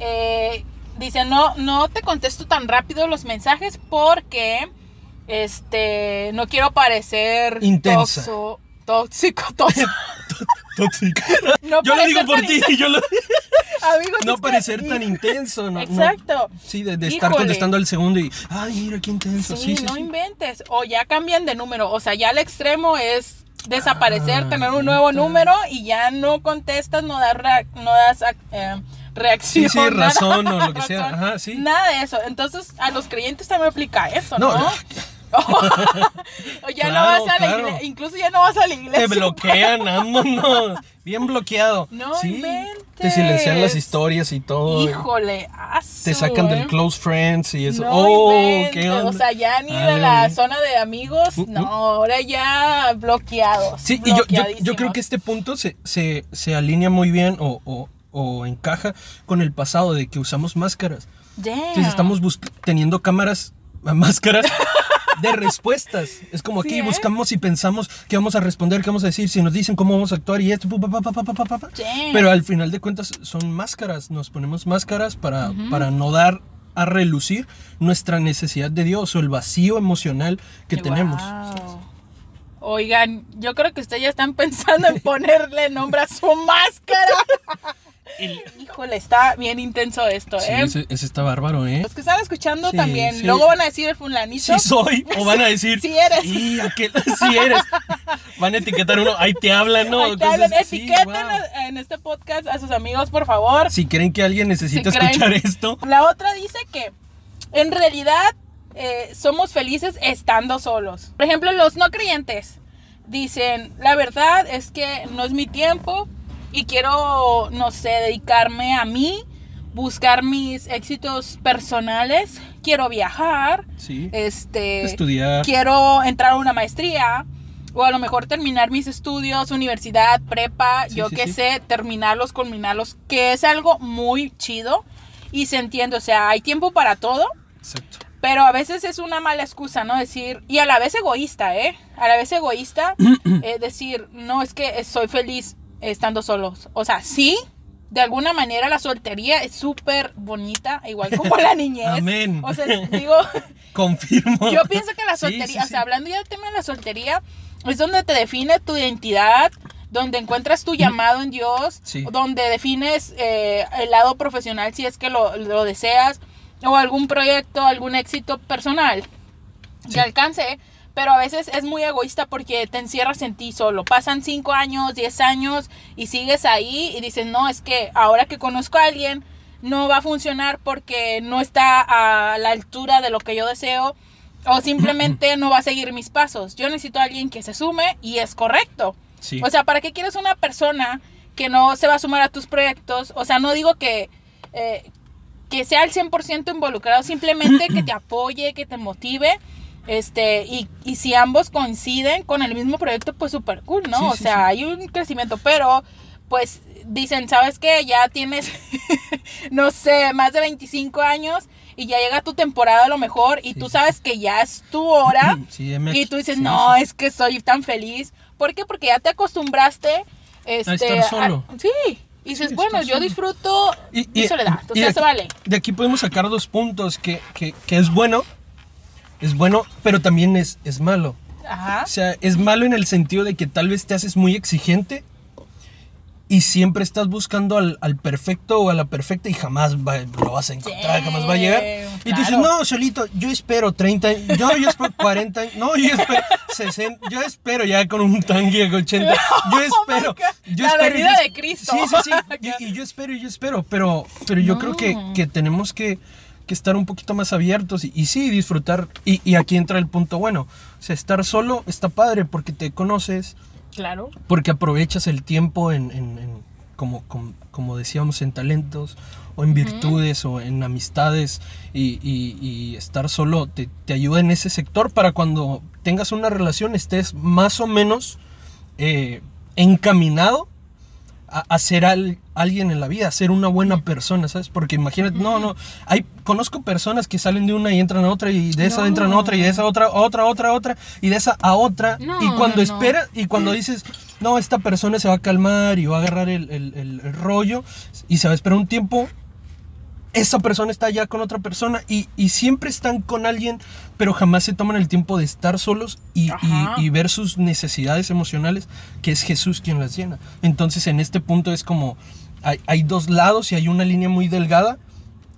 eh, dice, no, no te contesto tan rápido los mensajes porque este no quiero parecer Intensa. Tóxico, tóxico. Tóxico. No yo lo digo por ti. Yo lo... Amigos, no parecer tan intenso. No, no. Exacto. Sí, de, de estar contestando al segundo y. Ay, mira qué intenso. Sí, Sí, sí, no sí. inventes. O ya cambian de número. O sea, ya al extremo es desaparecer, Ah, tener un nuevo número y ya no contestas, no das, no das eh, reacción. Sí, sí, nada. razón o lo que sea. Ajá, sí. Nada de eso. Entonces, a los creyentes también aplica eso, ¿no? No, o ya no vas a la claro. iglesia. Incluso ya no vas a la iglesia. Te bloquean, vámonos. Bien bloqueado. No sí. inventes. Te silencian las historias y todo. Híjole, asu, Te sacan ¿eh? del close friends y eso. No oh, inventes, qué onda. O sea, ya ni de Ay, la ay. zona de amigos, Mm, mm. no, ahora ya bloqueados. Sí, y yo, yo, yo creo que este punto se, se, se alinea muy bien o, o, o encaja con el pasado de que usamos máscaras. Damn. Entonces estamos teniendo cámaras, máscaras de respuestas. Es como Sí, aquí ¿eh? buscamos y pensamos qué vamos a responder, qué vamos a decir, si nos dicen cómo vamos a actuar y esto. pa. Pero al final de cuentas son máscaras. Nos ponemos máscaras para, para no dar a relucir nuestra necesidad de Dios o el vacío emocional que Wow. tenemos. Oigan, yo creo que ustedes ya están pensando en ponerle nombre a su máscara. Híjole, está bien intenso esto, Sí, ¿eh? ese, ese está bárbaro, ¿eh? Los que están escuchando Sí, también. sí. Luego van a decir el fulanito. Sí soy, o van a decir, Sí eres. "Y aquel- sí eres. Van a etiquetar uno, ahí te hablan, ¿no? Ahí te hablan, etiqueten wow. en este podcast a sus amigos, por favor. Si creen que alguien necesita Si creen. escuchar esto, La otra dice que en realidad eh, somos felices estando solos. Por ejemplo, los no creyentes dicen, la verdad es que no es mi tiempo y quiero, no sé, dedicarme a mí, buscar mis éxitos personales, quiero viajar, sí, este, estudiar. quiero entrar a una maestría o a lo mejor terminar mis estudios, universidad, prepa, Sí, yo sí, qué sí. sé, terminarlos, culminarlos, que es algo muy chido y se entiende, o sea, hay tiempo para todo, Exacto. pero a veces es una mala excusa, ¿no? Decir, y a la vez egoísta, ¿eh? A la vez egoísta, eh, decir, no, es que soy feliz estando solos. O sea, sí, de alguna manera la soltería es súper bonita, igual como la niñez. Amén. O sea, digo, Confirmo. yo pienso que la soltería, sí, o sí. sea, hablando ya del tema de la soltería, es donde te define tu identidad, donde encuentras tu llamado en Dios, donde defines eh, el lado profesional si es que lo, lo deseas, o algún proyecto, algún éxito personal que alcance. Pero a veces es muy egoísta porque te encierras en ti solo. Pasan 5 años, 10 años y sigues ahí y dices, no, es que ahora que conozco a alguien no va a funcionar porque no está a la altura de lo que yo deseo o simplemente no va a seguir mis pasos. Yo necesito a alguien que se sume y es correcto. Sí. O sea, ¿para qué quieres una persona que no se va a sumar a tus proyectos? O sea, no digo que, eh, que sea al 100% involucrado, simplemente que te apoye, que te motive. Este, y, y si ambos coinciden con el mismo proyecto, pues súper cool, ¿no? Sí, o sí, sea, sí. hay un crecimiento, pero pues dicen, ¿sabes qué? Ya tienes, no sé, más de 25 años y ya llega tu temporada a lo mejor y Sí, tú sabes que ya es tu hora Sí, heme y tú dices, Sí, no, es que soy tan feliz. ¿Por qué? Porque ya te acostumbraste este, estar solo. a- sí. Y dices, bueno, yo solo. disfruto mi soledad. O y de se vale. De aquí podemos sacar dos puntos que, que- que es bueno, es bueno, pero también es, es malo. Ajá. O sea, es malo en el sentido de que tal vez te haces muy exigente y siempre estás buscando al, al perfecto o a la perfecta y jamás va- lo vas a encontrar, Sí, jamás va a llegar. Y tú dices, claro. no, solito, yo espero 30, años, yo, yo espero 40, años, no, yo espero 60, yo espero ya con un tanque de 80, yo espero. Oh yo la espero, venida yo- de Cristo. Sí, sí, sí, y, y yo espero, y yo espero, pero, pero yo creo que, que tenemos que, que estar un poquito más abiertos y, y sí, disfrutar, y, y aquí entra el punto bueno, o sea, estar solo está padre porque te conoces, Claro. porque aprovechas el tiempo en, en- en- como, como, como decíamos, en talentos o en virtudes o en amistades. Y, y- y estar solo te, te ayuda en ese sector para cuando tengas una relación estés más o menos eh, encaminado a, a ser al- alguien en la vida, a ser una buena persona, ¿sabes? Porque imagínate, no, no, hay, conozco personas que salen de una y entran a otra y de esa No. entran a otra y de esa a otra, a otra, a otra, a otra y de esa a otra No, y cuando no. esperas y cuando dices, no, esta persona se va a calmar y va a agarrar el, el- el- el rollo y se va a esperar un tiempo, esa persona está ya con otra persona y, y siempre están con alguien, pero jamás se toman el tiempo de estar solos y, y- y ver sus necesidades emocionales, que es Jesús quien las llena. Entonces en este punto es como, hay, hay dos lados y hay una línea muy delgada,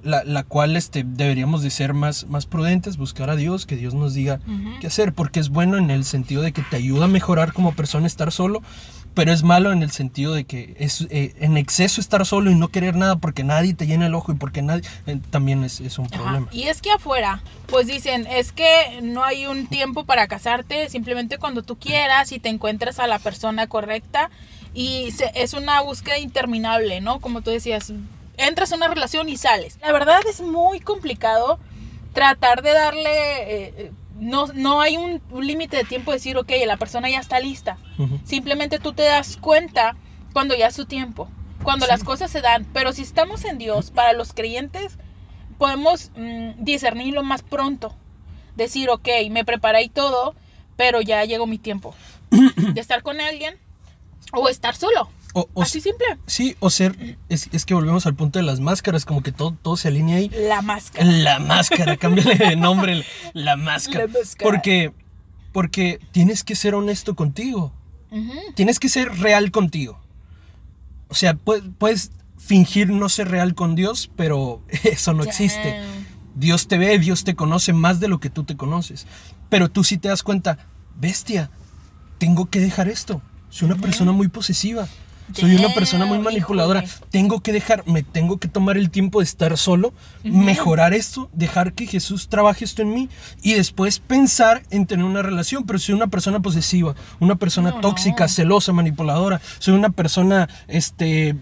la, la cual este, deberíamos de ser más, más prudentes, buscar a Dios, que Dios nos diga qué hacer, porque es bueno en el sentido de que te ayuda a mejorar como persona estar solo, pero es malo en el sentido de que es eh, en exceso estar solo y no querer nada porque nadie te llena el ojo y porque nadie eh, también es, es un Ajá. problema. Y es que afuera, pues dicen, es que no hay un tiempo para casarte, simplemente cuando tú quieras y te encuentres a la persona correcta. Y se- es una búsqueda interminable, ¿no? Como tú decías, entras a una relación y sales. La verdad es muy complicado tratar de darle... eh, no, no hay un, un límite de tiempo de decir, ok, la persona ya está lista. Simplemente tú te das cuenta cuando ya es su tiempo, cuando las cosas se dan. Pero si estamos en Dios, para los creyentes, podemos mm, discernirlo más pronto. Decir, ok, me preparé y todo, pero ya llegó mi tiempo de estar con alguien o estar solo. O, o Así simple. sí, o ser, es, es que volvemos al punto de las máscaras, como que todo, todo se alinea ahí. La máscara. La máscara, cámbiale de nombre, la máscara. La máscara. Porque, porque tienes que ser honesto contigo. Tienes que ser real contigo. O sea, pu- puedes fingir no ser real con Dios, pero eso no existe. Dios te ve, Dios te conoce más de lo que tú te conoces. Pero tú sí te das cuenta, bestia, tengo que dejar esto. Soy una persona muy posesiva. Soy una persona muy manipuladora. Tengo que dejar, me tengo que tomar el tiempo de estar solo, mejorar esto, dejar que Jesús trabaje esto en mí y después pensar en tener una relación. Pero soy una persona posesiva, una persona No, tóxica, no. celosa, manipuladora. Soy una persona, este,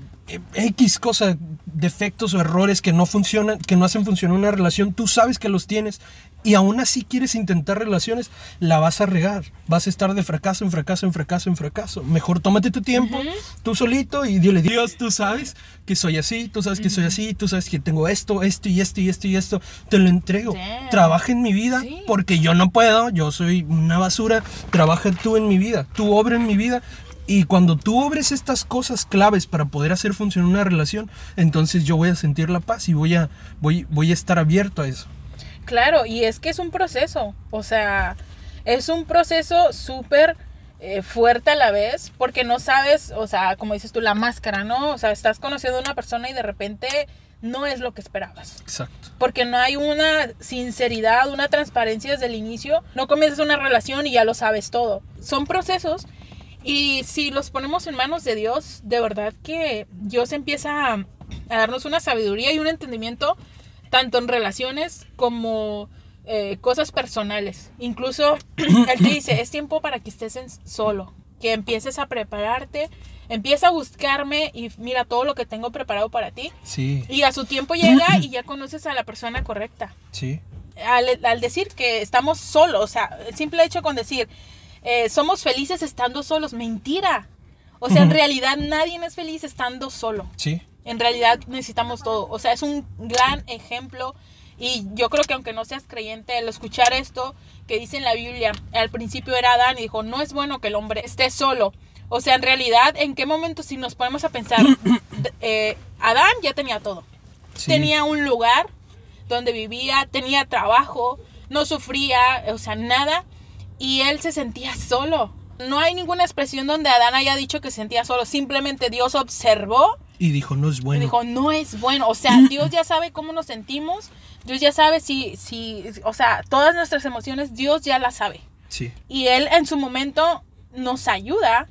X cosa, defectos o errores que no funcionan, que no hacen funcionar una relación. Tú sabes que los tienes y aún así quieres intentar relaciones, la vas a regar. Vas a estar de fracaso en fracaso, en fracaso, en fracaso. Mejor tómate tu tiempo, tú solito y dile, Dios, tú sabes que soy así, tú sabes que soy así, tú sabes que tengo esto, esto y esto y esto y esto. Te lo entrego. Damn. Trabaja en mi vida Sí. porque yo no puedo, yo soy una basura. Trabaja tú en mi vida, tú obra en mi vida. Y cuando tú obres estas cosas claves para poder hacer funcionar una relación, entonces yo voy a sentir la paz y voy a, voy, voy a estar abierto a eso. Claro, y es que es un proceso, o sea, es un proceso súper eh, fuerte a la vez, porque no sabes, o sea, como dices tú, la máscara, ¿no? O sea, estás conociendo a una persona y de repente no es lo que esperabas. Exacto. Porque no hay una sinceridad, una transparencia desde el inicio. No comienzas una relación y ya lo sabes todo. Son procesos y si los ponemos en manos de Dios, de verdad que Dios empieza a, a darnos una sabiduría y un entendimiento tanto en relaciones como eh, cosas personales. Incluso Él te dice, es tiempo para que estés en solo, que empieces a prepararte, empieza a buscarme y mira todo lo que tengo preparado para ti. Sí, Y a su tiempo llega y ya conoces a la persona correcta. sí. Al, al decir que estamos solos, o sea, el simple hecho con decir, eh, somos felices estando solos, mentira. O sea, en realidad nadie es feliz estando solo. Sí, En realidad necesitamos todo. O sea, es un gran ejemplo. Y yo creo que aunque no seas creyente, al escuchar esto que dice en la Biblia, al principio era Adán y dijo, no es bueno que el hombre esté solo. O sea, en realidad, ¿en qué momento si nos ponemos a pensar, eh, Adán ya tenía todo? Sí. Tenía un lugar donde vivía, tenía trabajo, no sufría, o sea, nada, y él se sentía solo. No hay ninguna expresión donde Adán haya dicho que se sentía solo, simplemente Dios observó Y dijo, no es bueno. y dijo, no es bueno. O sea, Dios ya sabe cómo nos sentimos. Dios ya sabe si, si, o sea, todas nuestras emociones, Dios ya las sabe. Sí, Y Él en su momento nos ayuda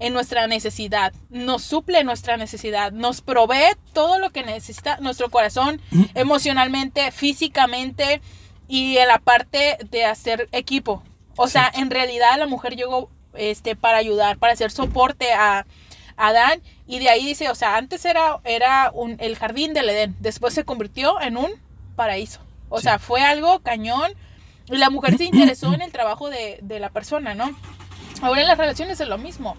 en nuestra necesidad, nos suple nuestra necesidad, nos provee todo lo que necesita nuestro corazón, emocionalmente, físicamente y en la parte de hacer equipo. O sea, en realidad la mujer llegó este, para ayudar, para hacer soporte a, a Adán y de ahí dice, o sea, antes era, era un, el jardín del Edén, después se convirtió en un paraíso. O Sí. sea, fue algo cañón y la mujer se interesó en el trabajo de, de la persona, ¿no? Ahora en las relaciones es lo mismo.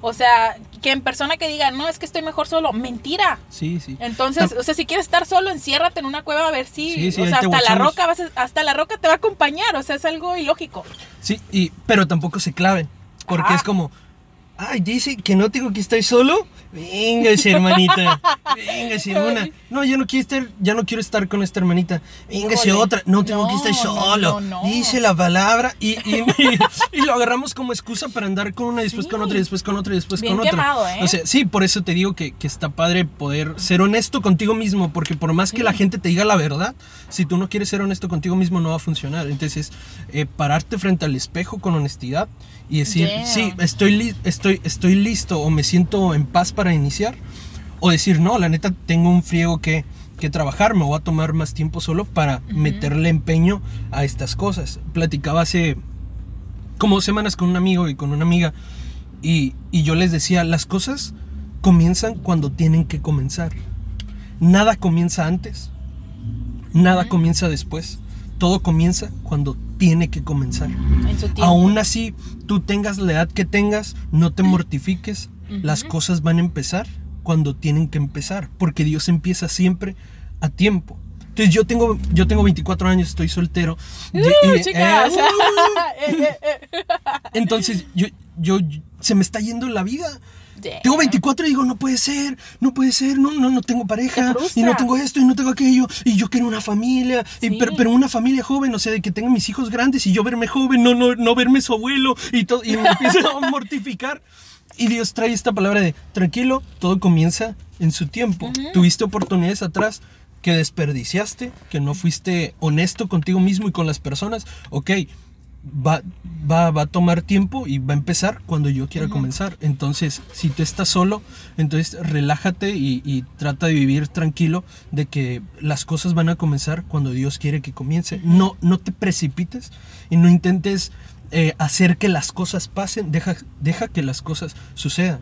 O sea, que en persona que diga, no, es que estoy mejor solo, mentira. sí, sí. Entonces, Tam- o sea, si quieres estar solo, enciérrate en una cueva a ver si, Sí, sí, o sea, hasta la roca vas a- hasta la roca te va a acompañar, o sea, es algo ilógico. Sí, y, pero tampoco se claven. Porque es como, ay, dice que no tengo que estar solo. Véngase, hermanita. Véngase, una. No, ya no quiero estar, ya no quiero estar con esta hermanita. Véngase Híjole. otra. No tengo que No, estar no, solo. no, no. Dice la palabra. Y, y, y- lo agarramos como excusa para andar con una, después Sí. con otra, y después con otra, y después Bien con otra. quemado, ¿eh? O sea, sí, por eso te digo que, que está padre poder ser honesto contigo mismo. Porque por más que la gente te diga la verdad, si tú no quieres ser honesto contigo mismo, no va a funcionar. Entonces, eh, pararte frente al espejo con honestidad y decir, sí, estoy, li- estoy, estoy listo o me siento en paz para iniciar. O decir, no, la neta, tengo un friego que, que trabajar, me voy a tomar más tiempo solo para meterle empeño a estas cosas. Platicaba hace como semanas con un amigo y con una amiga y, y yo les decía, las cosas comienzan cuando tienen que comenzar. Nada comienza antes, nada comienza después. Todo comienza cuando tiene que comenzar. En su tiempo. Aún así, tú tengas la edad que tengas, no te mortifiques. Las cosas van a empezar cuando tienen que empezar, porque Dios empieza siempre a tiempo. Entonces yo tengo, yo tengo 24 años, estoy soltero. Uh, y- chicas. eh, Eh, eh, eh. entonces yo, yo, se me está yendo la vida. Tengo 24 y digo, no puede ser, no puede ser, no, no, no tengo pareja, y no tengo esto, y no tengo aquello, y yo quiero una familia, y- Sí. pero, pero una familia joven, o sea, de que tenga mis hijos grandes y yo verme joven, no, no, no verme su abuelo, y, todo, y me empiezo a mortificar. Y Dios trae esta palabra de, tranquilo, todo comienza en su tiempo. Tuviste oportunidades atrás que desperdiciaste, que no fuiste honesto contigo mismo y con las personas, ok, va, va, va a tomar tiempo y va a empezar cuando yo quiera comenzar. Entonces, si tú estás solo, entonces relájate y, y trata de vivir tranquilo de que las cosas van a comenzar cuando Dios quiere que comience. No, no te precipites y no intentes eh, hacer que las cosas pasen, deja, deja que las cosas sucedan.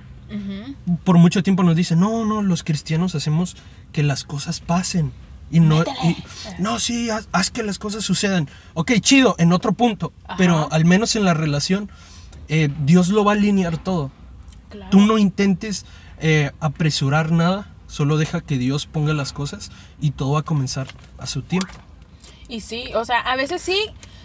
Por mucho tiempo nos dicen, no, no, los cristianos hacemos que las cosas pasen. Y no, y- no, sí, haz, haz que las cosas sucedan. Ok, chido, en otro punto. Ajá. Pero al menos en la relación, eh, Dios lo va a alinear todo. Claro. Tú no intentes eh, apresurar nada, solo deja que Dios ponga las cosas y todo va a comenzar a su tiempo. Y sí, o sea, a veces sí,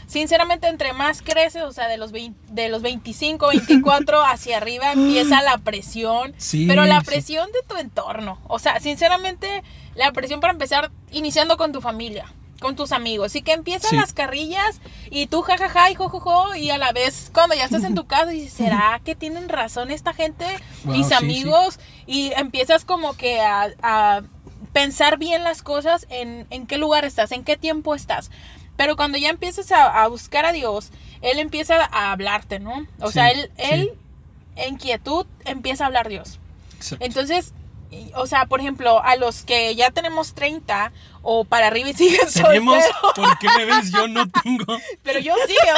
sinceramente, entre más creces, o sea, de los, 20 de los 25, 24 hacia arriba empieza la presión. Sí, pero la sí. presión de tu entorno. O sea, sinceramente, la presión para empezar iniciando con tu familia, con tus amigos. Y que empiezan Sí. las carrillas y tú jajaja y jojojo. Y a la vez, cuando ya estás en tu casa, dices, ¿será que tienen razón esta gente? Wow, mis sí, amigos. Y empiezas como que a, a pensar bien las cosas en, en qué lugar estás, en qué tiempo estás. Pero cuando ya empiezas a, a buscar a Dios, Él empieza a hablarte, ¿no? O Sí, sea, Él, sí. él en quietud empieza a hablar Dios. Exacto. Entonces, y- o sea, por ejemplo, a los que ya tenemos 30 o para arriba y siguen Tenemos, solteros, ¿por qué me ves? Yo no tengo. pero yo sí, ¡oh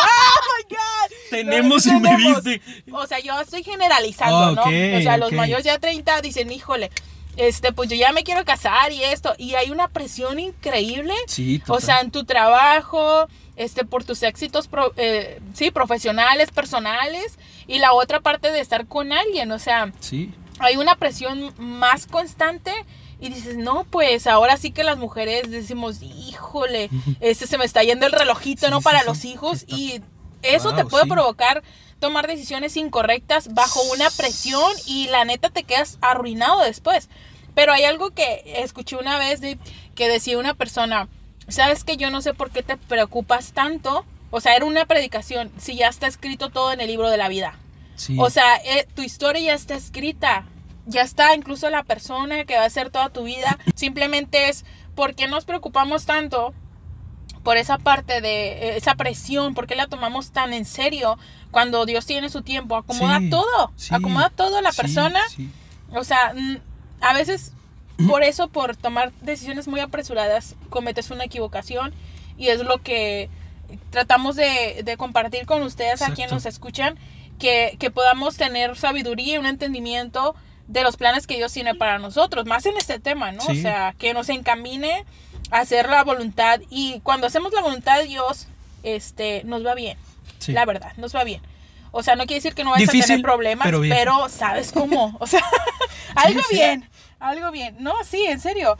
my God! Tenemos y me viste. O sea, yo estoy generalizando, Ah, ¿no? O sea, los mayores ya 30 dicen, híjole, este, pues yo ya me quiero casar y esto. Y hay una presión increíble. Sí, O total. sea, en tu trabajo, este, por tus éxitos, pro- eh, sí, profesionales, personales. Y la otra parte de estar con alguien. O sea, Sí. Hay una presión más constante y dices, no, pues ahora sí que las mujeres decimos, híjole, este se me está yendo el relojito, Sí, ¿no? sí, Para sí, los hijos y eso te puede provocar tomar decisiones incorrectas bajo una presión y la neta te quedas arruinado después. Pero hay algo que escuché una vez de, que decía una persona, sabes que yo no sé por qué te preocupas tanto. O sea, era una predicación, si ya está escrito todo en el libro de la vida. Sí. O sea, eh, tu historia ya está escrita. Ya está incluso la persona que va a ser toda tu vida. Simplemente es, ¿por qué nos preocupamos tanto por esa parte de eh, esa presión? ¿Por qué la tomamos tan en serio cuando Dios tiene su tiempo? Acomoda Sí, todo. sí, Acomoda todo a la persona. sí. O sea, a veces por eso, por tomar decisiones muy apresuradas, cometes una equivocación y es lo que tratamos de, de compartir con ustedes a quienes Exacto. nos escuchan, que, que podamos tener sabiduría y un entendimiento de los planes que Dios tiene para nosotros, más en este tema, ¿no? O Sí. sea, que nos encamine a hacer la voluntad y cuando hacemos la voluntad de Dios, este, nos va bien. Sí. La verdad, nos va bien. O sea, no quiere decir que no vayas a Difícil, tener problemas, pero pero, sabes cómo. O sea, algo sí. bien, algo bien. No, sí, en serio.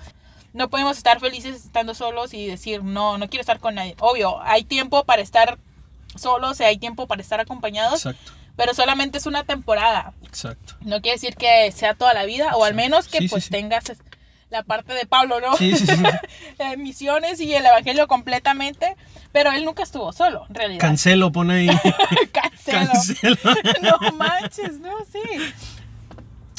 No podemos estar felices estando solos y decir, no, no quiero estar con nadie. Obvio, hay tiempo para estar solos y hay tiempo para estar acompañados, Exacto, pero solamente es una temporada. exacto. No quiere decir que sea toda la vida, o al menos que Sí, sí, pues sí. tengas la parte de Pablo, ¿no? Sí, sí, sí. Misiones y el evangelio completamente, pero él nunca estuvo solo, en realidad. Cancelo, pone ahí. Cancelo. Cancelo. no manches, no, sí.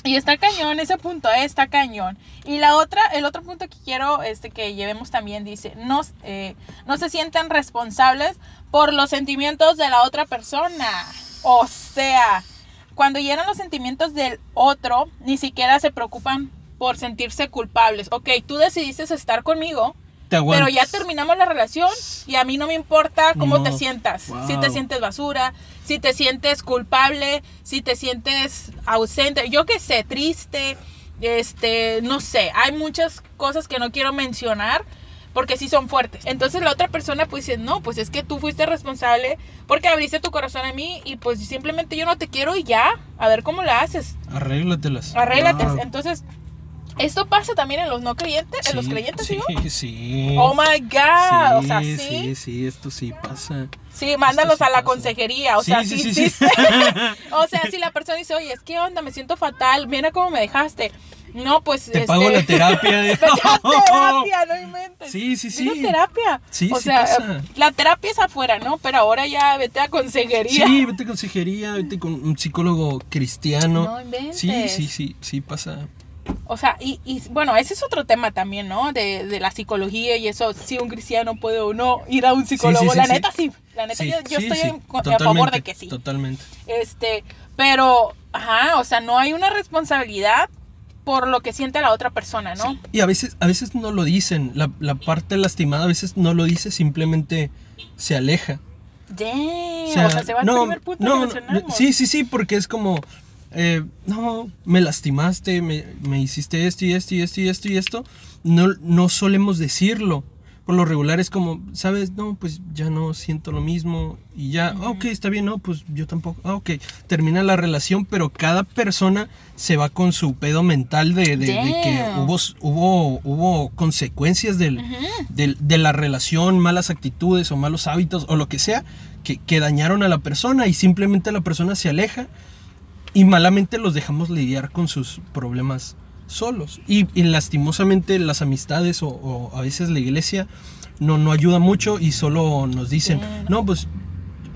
Y está cañón, ese punto, eh, está cañón. Y la otra, el otro punto que quiero este, que llevemos también dice, no, eh, no se sientan responsables por los sentimientos de la otra persona. O sea, cuando llegan los sentimientos del otro, ni siquiera se preocupan por sentirse culpables. Ok, tú decidiste estar conmigo, pero ya terminamos la relación y a mí no me importa cómo No. te sientas. Wow. Si te sientes basura, si te sientes culpable, si te sientes ausente, yo qué sé, triste, este, no sé, hay muchas cosas que no quiero mencionar porque sí son fuertes. Entonces la otra persona pues dice, no, pues es que tú fuiste responsable porque abriste tu corazón a mí y pues simplemente yo no te quiero y ya, a ver cómo la haces. Arréglatelas. Arréglate. Wow. Entonces, esto pasa también en los no creyentes, en los Sí, creyentes, sí, digo. sí. Oh my God, o sea, sí, sí. sí, sí, esto sí pasa. Sí, mándalos sí a la pasa. consejería, o Sí, sea, sí, sí, sí, sí, sí. O sea, si la persona dice, oye, es que onda, me siento fatal, mira cómo me dejaste. No, pues. Te este, pago la terapia. de- terapia, no inventes. Sí, sí, sí. Terapia. Sí, o sí sea, pasa. la terapia es afuera, ¿no? Pero ahora ya vete a consejería. Sí, vete a consejería, vete con un psicólogo cristiano. No inventes. Sí, sí, sí, sí pasa. O sea, y, y bueno, ese es otro tema también, ¿no? De, de la psicología y eso, si un cristiano puede o no ir a un psicólogo. sí, la sí. neta sí. La neta yo, yo estoy en- a favor de que sí. Totalmente. Este, pero, ajá, o sea, no hay una responsabilidad por lo que siente la otra persona, ¿no? Y a veces, a veces no lo dicen. La, la parte lastimada a veces no lo dice, simplemente se aleja. Damn, o sea, se va al primer punto no, que no, mencionamos. sí, sí, sí, porque es como, eh, no, me lastimaste, me, me hiciste esto y esto y esto y esto y esto. No, no solemos decirlo. Por lo regular es como, ¿sabes? No, pues ya no siento lo mismo y ya, ah, ok, está bien, no, pues yo tampoco, ah, ok, termina la relación, pero cada persona se va con su pedo mental de, de- de que hubo, hubo, hubo consecuencias del, del- de la relación, malas actitudes o malos hábitos o lo que sea, que, que dañaron a la persona y simplemente la persona se aleja y malamente los dejamos lidiar con sus problemas solos. Y, y lastimosamente las amistades o, o a veces la iglesia no, no ayuda mucho y solo nos dicen, no, pues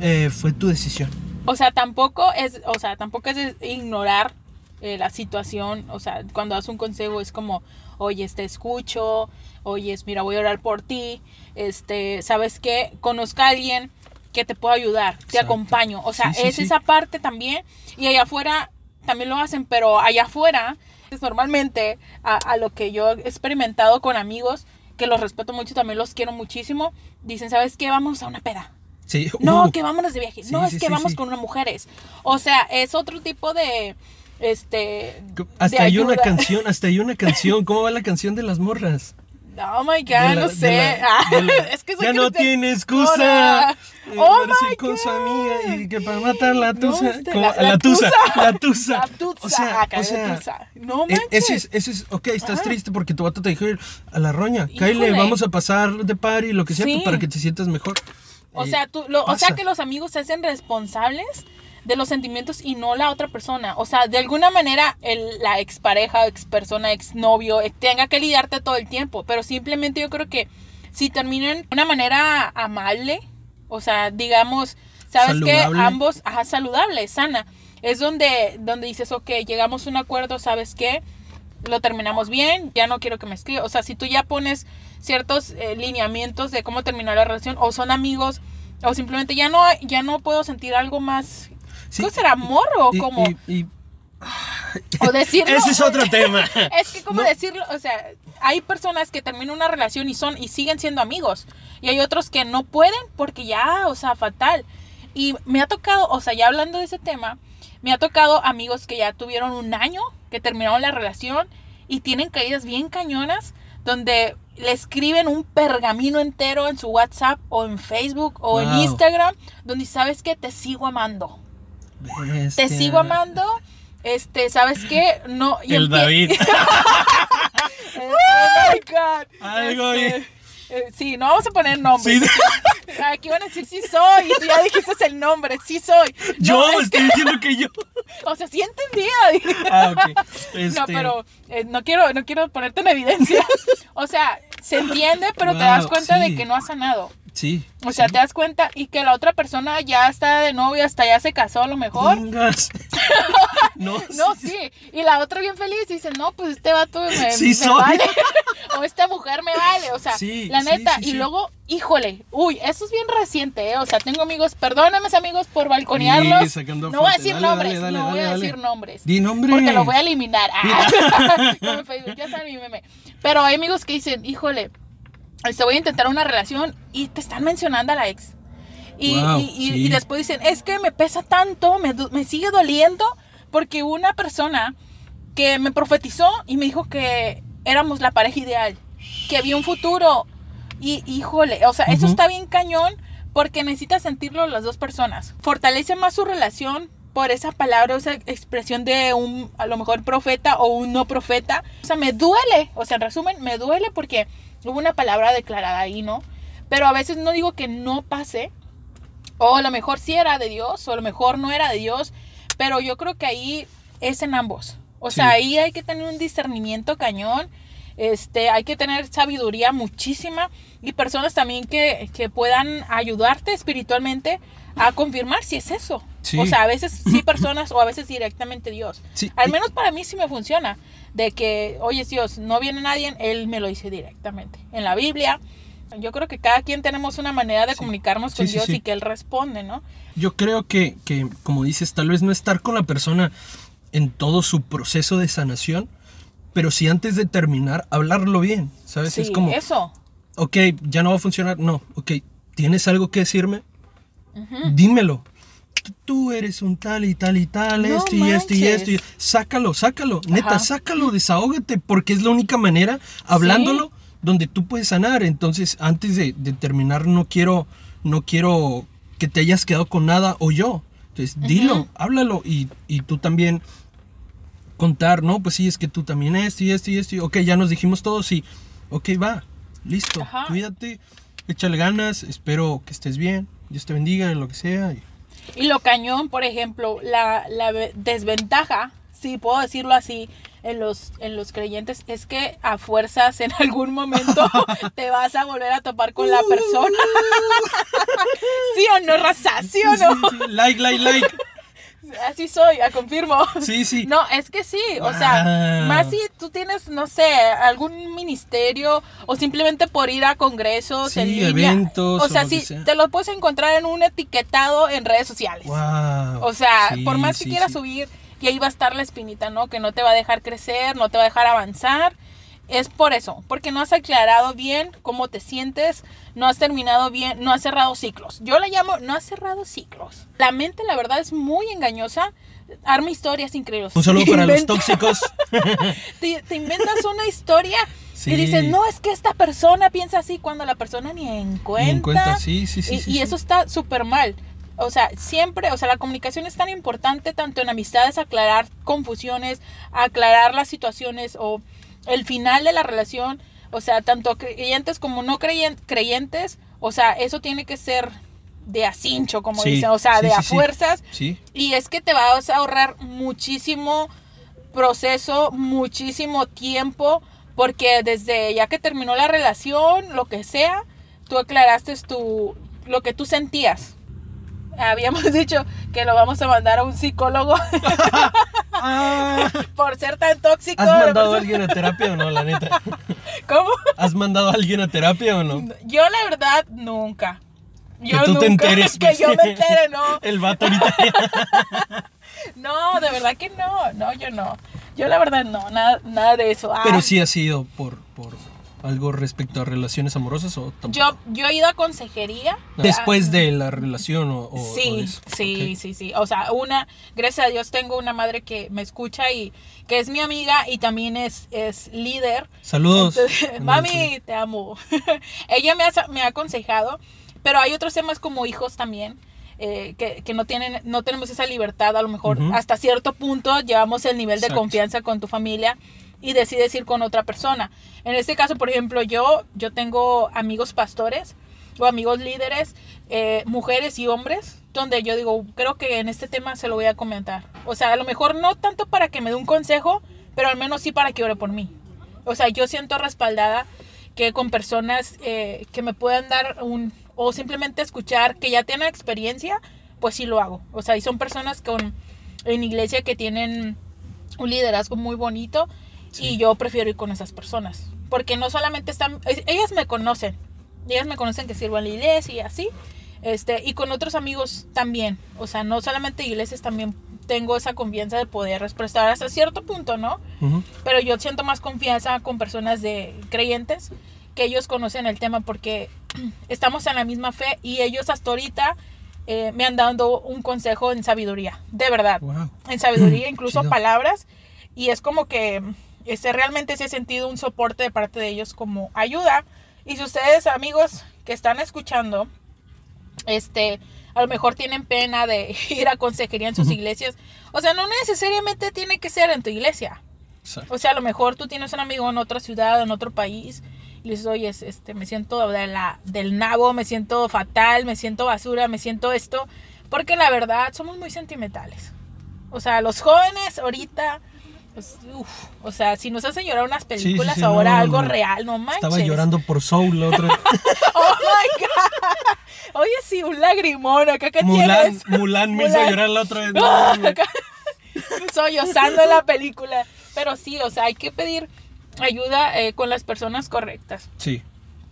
eh, fue tu decisión. O sea, tampoco es, o sea, tampoco es ignorar eh, la situación, o sea, cuando das un consejo es como, oye, te escucho, oye, mira, voy a orar por ti, este, ¿sabes qué? Conozca a alguien que te pueda ayudar, te acompaño, o sea, Sí, sí, es sí. esa parte también, y allá afuera también lo hacen, pero allá afuera, normalmente a, a lo que yo he experimentado con amigos, que los respeto mucho, también los quiero muchísimo, dicen, ¿sabes qué? Vamos a una peda. Sí, No, uh, que vámonos de viaje. Sí, no, sí, es que vamos con unas mujeres. O sea, es otro tipo de. Este. hasta de hay una canción, hasta hay una canción. ¿Cómo va la canción de las morras? Oh my god, la- no sé. la- Ah, la- es que soy ya no tiene excusa. Eh, Oh my con su amiga y que para matar la No, tusa. este, como- la- la, la tusa. tusa. La tusa. La tusa, O sea, acá o sea, tusa. No e- manches. ese es, ese es, ok, estás triste porque tu vato te dijo ir a la roña. Kyle, vamos a pasar de party, lo que sea, Sí. pues, para que te sientas mejor. O Eh, sea, tú, lo- o sea que los amigos se hacen responsables de los sentimientos y no la otra persona. O sea, de alguna manera el, la expareja, ex persona, ex novio eh, tenga que lidiarte todo el tiempo. Pero simplemente yo creo que si terminan de una manera amable, o sea, digamos, ¿sabes qué? Saludable. Ambos, ajá, saludable, sana. Es donde, donde dices, ok, llegamos a un acuerdo, ¿sabes qué? Lo terminamos bien, ya no quiero que me escriba. O sea, si tú ya pones ciertos eh, lineamientos de cómo terminar la relación, o son amigos, o simplemente ya no, ya no puedo sentir algo más. Sí, ¿Qué será? ¿Amor o Y- como? y- y- O decirlo. Ese es otro tema. Es que como No. decirlo, o sea, hay personas que terminan una relación y son y siguen siendo amigos y hay otros que no pueden porque ya, o sea, fatal. Y me ha tocado, o sea, ya hablando de ese tema, me ha tocado amigos que ya tuvieron un año, que terminaron la relación y tienen caídas bien cañonas donde le escriben un pergamino entero en su WhatsApp o en Facebook o en. Instagram donde sabes que te sigo amando. Te sigo amando. Este, ¿sabes qué? No, y El David. oh my God. Algo Este, bien. eh, sí, no vamos a poner nombres. Sí. Aquí van a decir sí soy. Y tú ya dijiste el nombre, sí soy. Yo No, estoy diciendo que yo. o sea, sí entendía. Ah. No, Este, pero eh, no quiero, no quiero ponerte en evidencia. O sea, se entiende, pero te das cuenta de que no ha sanado. Sí. O sea, sí. te das cuenta y que la otra persona ya está de novia, hasta ya se casó a lo mejor. No, No, sí. Y la otra bien feliz dice, no, pues este vato me, Sí me soy. vale. o esta mujer me vale. O sea, Sí, la sí, neta. sí, y sí. luego, híjole, uy, eso es bien reciente, ¿eh? O sea, tengo amigos, perdóname amigos por balconearlos. Sí, no voy a decir Dale, nombres, dale, dale, no voy a decir nombres. Di nombre. Porque los voy a eliminar. Ah, como en Facebook, ya saben mi meme. Pero hay amigos que dicen, híjole, este, voy a intentar una relación y te están mencionando a la ex. Y, Wow, y- y- sí. y después dicen, es que me pesa tanto, me, me sigue doliendo, porque una persona que me profetizó y me dijo que éramos la pareja ideal, que había un futuro. Y híjole, o sea, eso Ujú. está bien cañón porque necesitas sentirlo las dos personas. Fortalece más su relación por esa palabra, esa expresión de un, a lo mejor, profeta o un no profeta. O sea, me duele, o sea, en resumen, me duele porque hubo una palabra declarada ahí, ¿no? Pero a veces no digo que no pase, o a lo mejor sí era de Dios, o a lo mejor no era de Dios, pero yo creo que ahí es en ambos. O sea, ahí hay que tener un discernimiento cañón, este, hay que tener sabiduría muchísima y personas también que, que puedan ayudarte espiritualmente a confirmar si es eso. Sí. O sea, a veces sí personas o a veces directamente Dios. Sí, Al menos para mí sí me funciona. De que, oye Dios, no viene nadie, Él me lo dice directamente. En la Biblia, yo creo que cada quien tenemos una manera de Sí. comunicarnos con Dios y que Él responde, ¿no? Yo creo que, que, como dices, tal vez no estar con la persona en todo su proceso de sanación, pero sí antes de terminar, hablarlo bien, ¿sabes? Sí, es como, eso. ok, ya no va a funcionar, no, ok, ¿tienes algo que decirme? Dímelo. Tú- eres un tal y tal y tal, No esto y esto y esto. Sácalo, sácalo, neta, sácalo, desahógate, porque es la única manera, hablándolo, donde tú puedes sanar. Entonces, antes de, de terminar, no quiero, no quiero que te hayas quedado con nada o yo. Entonces, dilo, háblalo y, y tú también contar, no, pues sí, es que tú también esto y esto y esto. y- ok, ya nos dijimos todo, sí. Ok, va, listo, Ajá. cuídate, échale ganas, espero que estés bien, Dios te bendiga, lo que sea. y- Y lo cañón, por ejemplo, la, la ve- desventaja, si puedo decirlo así, en los, en los creyentes es que a fuerzas en algún momento te vas a volver a topar con la persona. ¿Sí o no, raza? ¿Sí o no? Sí, sí, like, like, like. Así soy, a confirmo. Sí, sí. No, es que sí, o sea, Wow. más si tú tienes, no sé, algún ministerio o simplemente por ir a congresos Sí, en línea. eventos O o sea, que sí, sea. te lo puedes encontrar en un etiquetado en redes sociales. Wow. O sea, Sí, por más que sí, quieras subir, y ahí va a estar la espinita, ¿no? Que no te va a dejar crecer, no te va a dejar avanzar. Es por eso, porque no has aclarado bien cómo te sientes, no has terminado bien, no has cerrado ciclos. Yo le llamo, no has cerrado ciclos. La mente, la verdad, es muy engañosa. Arma historias increíbles. Un saludo para los tóxicos. Te, te inventas una historia Sí. y dices, no, es que esta persona piensa así cuando la persona ni en cuenta. Ni en cuenta, sí, sí, sí. Y, y eso está súper mal. O sea, siempre, o sea, la comunicación es tan importante tanto en amistades, aclarar confusiones, aclarar las situaciones o el final de la relación, o sea, tanto creyentes como no creyen- creyentes, o sea, eso tiene que ser de acincho, como Sí, dicen, o sea, sí, de a sí. fuerzas. Sí, Y es que te vas a ahorrar muchísimo proceso, muchísimo tiempo, porque desde ya que terminó la relación, lo que sea, tú aclaraste tu, lo que tú sentías. Habíamos dicho que lo vamos a mandar a un psicólogo Ah, por ser tan tóxico. ¿Has mandado a alguien a terapia o no, la neta? ¿Cómo? ¿Has mandado a alguien a terapia o no? Yo la verdad nunca. Yo que tú te nunca- enteres. Que pues. yo me entere, no. El vato ahorita. No, de verdad que no. No, yo no. Yo la verdad no, nada, nada de eso. Pero sí ha sido por, por algo respecto a relaciones amorosas o tampoco. Yo, yo he ido a consejería. Después de la relación o, Sí, sí, sí, sí. O sea, una, gracias a Dios tengo una madre que me escucha y que es mi amiga y también es, es líder. Saludos. Entonces, mami, te amo. Ella me ha, me ha aconsejado, pero hay otros temas como hijos también. eh, que, que no tienen no tenemos esa libertad a lo mejor hasta cierto punto llevamos el nivel de confianza con tu familia y decides ir con otra persona. En este caso por ejemplo yo yo tengo amigos pastores o amigos líderes eh, mujeres y hombres donde yo digo creo que en este tema se lo voy a comentar o sea a lo mejor no tanto para que me dé un consejo pero al menos sí para que ore por mí. O sea, yo siento respaldada que con personas eh, que me puedan dar un, o simplemente escuchar que ya tienen experiencia, pues sí lo hago. O sea, y son personas con, en iglesia que tienen un liderazgo muy bonito y yo prefiero ir con esas personas. Porque no solamente están, es- ellas me conocen, ellas me conocen que sirvo en la iglesia y así, este, y con otros amigos también. O sea, no solamente iglesias, también tengo esa confianza de poder expresar hasta cierto punto, ¿no? Pero yo siento más confianza con personas de creyentes que ellos conocen el tema porque estamos en la misma fe y ellos hasta ahorita eh, me han dado un consejo en sabiduría, de verdad, Wow. en sabiduría, incluso Chido. palabras y es como que este, realmente sí he sentido un soporte de parte de ellos como ayuda y si ustedes amigos que están escuchando este, a lo mejor tienen pena de ir a consejería en sus iglesias. O sea, no necesariamente tiene que ser en tu iglesia. O sea, a lo mejor tú tienes un amigo en otra ciudad, en otro país, y dices, oye, es- este, me siento de la, del nabo, me siento fatal, me siento basura, me siento esto. Porque la verdad, somos muy sentimentales. O sea, los jóvenes ahorita, pues, uf, o sea, si nos hacen llorar unas películas sí, ahora, no, algo no. real, no manches. Estaba llorando por Soul, la otra. Oh my God. Oye, sí, un lagrimón acá que Mulan, tienes. Mulan me hizo Mulan. llorar la otra vez. No. Acá, sollozando en la película. Pero sí, o sea, hay que pedir ayuda eh, con las personas correctas. Sí,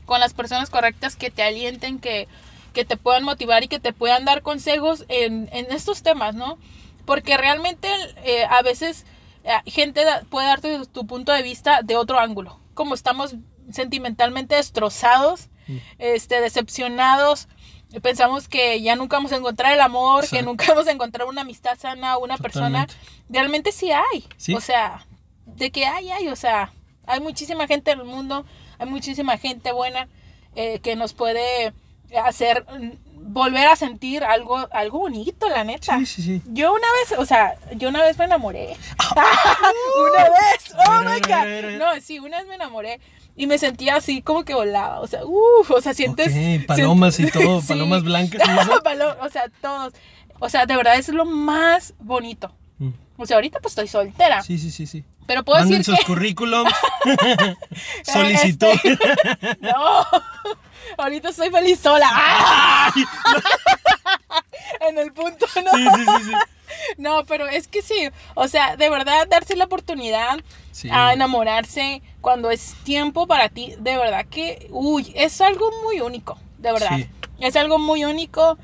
Con las personas correctas que te alienten, que, que te puedan motivar y que te puedan dar consejos en, en estos temas, ¿no? Porque realmente eh, a veces gente da- puede darte tu punto de vista de otro ángulo. Como estamos sentimentalmente destrozados, Mm. este, decepcionados, pensamos que ya nunca vamos a encontrar el amor, que nunca vamos a encontrar una amistad sana, una persona. Totalmente. Realmente sí hay. Sí. O sea, de que hay, hay. O sea, hay muchísima gente en el mundo, hay muchísima gente buena eh, que nos puede hacer mm, volver a sentir algo, algo bonito, la neta. sí, sí, sí. Yo una vez, o sea, yo una vez me enamoré. una vez. Oh my God. No, sí, una vez me enamoré y me sentía así como que volaba. O sea, uff, o sea, sientes. Ok, palomas y todo, palomas blancas o sea, todos. O sea, de verdad es lo más bonito. Mm. O sea, ahorita pues estoy soltera. Sí, sí, sí, sí. Pero puedo Manden decir sus que. currículums. Solicitud. Este, no. Ahorita estoy feliz sola. En el punto, ¿no? Sí, sí, sí, sí. No, pero es que sí. O sea, de verdad, darse la oportunidad Sí. a enamorarse cuando es tiempo para ti, de verdad que, uy, es algo muy único, de verdad. Sí. Es algo muy único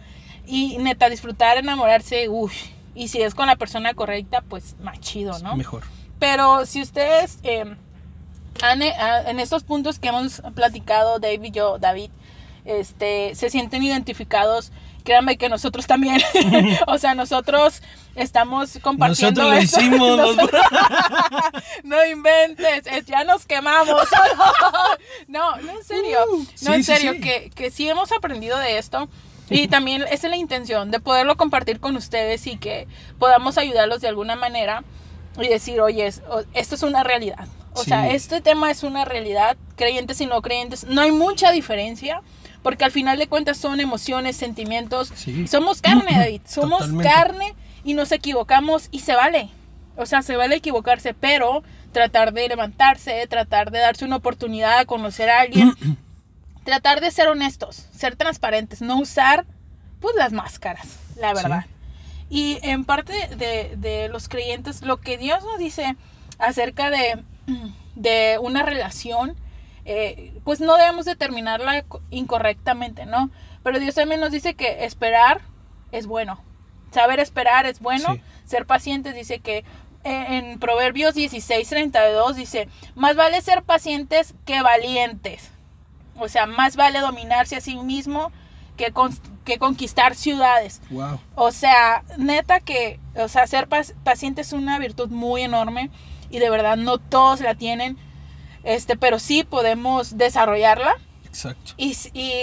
y neta, disfrutar, enamorarse, uy. Y si es con la persona correcta, pues más chido, ¿no? Mejor. Pero si ustedes eh, han, eh, ah, en estos puntos que hemos platicado, Dave y yo, David, este, se sienten identificados, créanme que nosotros también. o sea, nosotros estamos compartiendo Nosotros lo hicimos. Nosotros- no inventes, es- ya nos quemamos. no, no en serio. Uh, no, sí, en sí, serio, sí. Que, que sí hemos aprendido de esto. Y también esa es la intención, de poderlo compartir con ustedes y que podamos ayudarlos de alguna manera y decir, oye, esto es una realidad. O Sí. sea, este tema es una realidad, creyentes y no creyentes. No hay mucha diferencia, porque al final de cuentas son emociones, sentimientos. Sí. Somos carne, David, somos Totalmente. carne y nos equivocamos y se vale. O sea, se vale equivocarse, pero tratar de levantarse, tratar de darse una oportunidad a conocer a alguien, tratar de ser honestos, ser transparentes, no usar pues las máscaras, la Sí. verdad. Y en parte de, de los creyentes, lo que Dios nos dice acerca de, de una relación, eh, pues no debemos determinarla co- incorrectamente, ¿no? Pero Dios también nos dice que esperar es bueno. Saber esperar es bueno. Sí. Ser pacientes dice que eh, en Proverbios 16, 32 dice, más vale ser pacientes que valientes. O sea, más vale dominarse a sí mismo que, con- que conquistar ciudades. Wow. O sea, neta que, o sea, ser pac- paciente es una virtud muy enorme y de verdad no todos la tienen, este, pero sí podemos desarrollarla Exacto. y,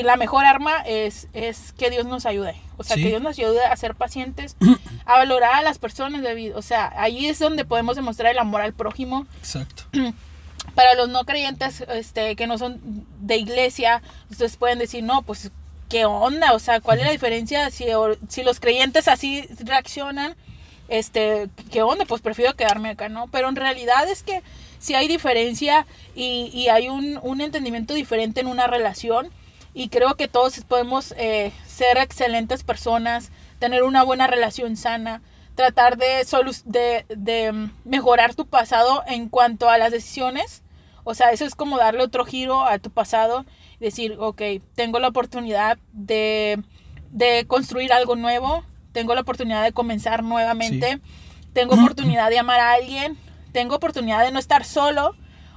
la mejor arma es, es que Dios nos ayude. O sea, Sí. que Dios nos ayude a ser pacientes, a valorar a las personas, David. O sea, ahí es donde podemos demostrar el amor al prójimo. Exacto. Para los no creyentes este, que no son de iglesia, ustedes pueden decir, no, pues, ¿qué onda? O sea, ¿cuál es la diferencia si, o- si los creyentes así reaccionan? Este, ¿qué onda? Pues prefiero quedarme acá, ¿no? Pero en realidad es que si hay diferencia y, y hay un, un entendimiento diferente en una relación y creo que todos podemos eh, ser excelentes personas, tener una buena relación sana, tratar de, solu- de, de mm, mejorar tu pasado en cuanto a las decisiones. O sea, eso es como darle otro giro a tu pasado. Decir, ok, tengo la oportunidad de, de construir algo nuevo. Tengo la oportunidad de comenzar nuevamente. Tengo oportunidad de amar a alguien. Tengo oportunidad de no estar solo.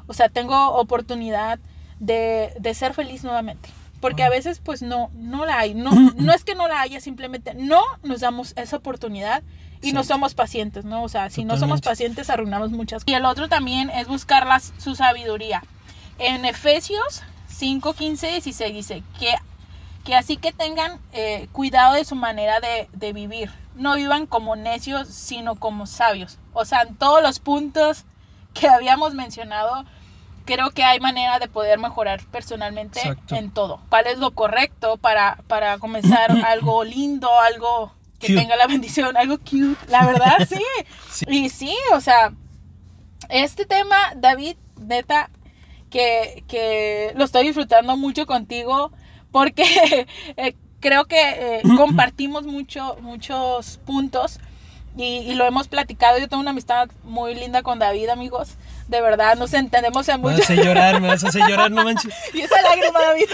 O sea, tengo oportunidad de, de ser feliz nuevamente. Porque a veces pues no, no la hay. No, no es que no la haya, simplemente no nos damos esa oportunidad y no somos pacientes, ¿no? O sea, si no somos pacientes arruinamos muchas cosas. Y el otro también es buscar su sabiduría. En Efesios 5, 15, 16 dice que, que así que tengan eh, cuidado de su manera de, de vivir. No vivan como necios, sino como sabios. O sea, en todos los puntos que habíamos mencionado, creo que hay manera de poder mejorar personalmente Exacto. en todo. ¿Cuál es lo correcto para, para comenzar algo lindo, algo que Cute. tenga la bendición, algo cute? La verdad, sí. Sí. Y sí, o sea, este tema, David, neta, que, que lo estoy disfrutando mucho contigo porque eh, creo que eh, compartimos mucho, muchos puntos y, y lo hemos platicado. Yo tengo una amistad muy linda con David, amigos. De verdad, nos entendemos en Me mucho. vas a llorar, me vas a hacer llorar, no manches. Y esa lágrima, David.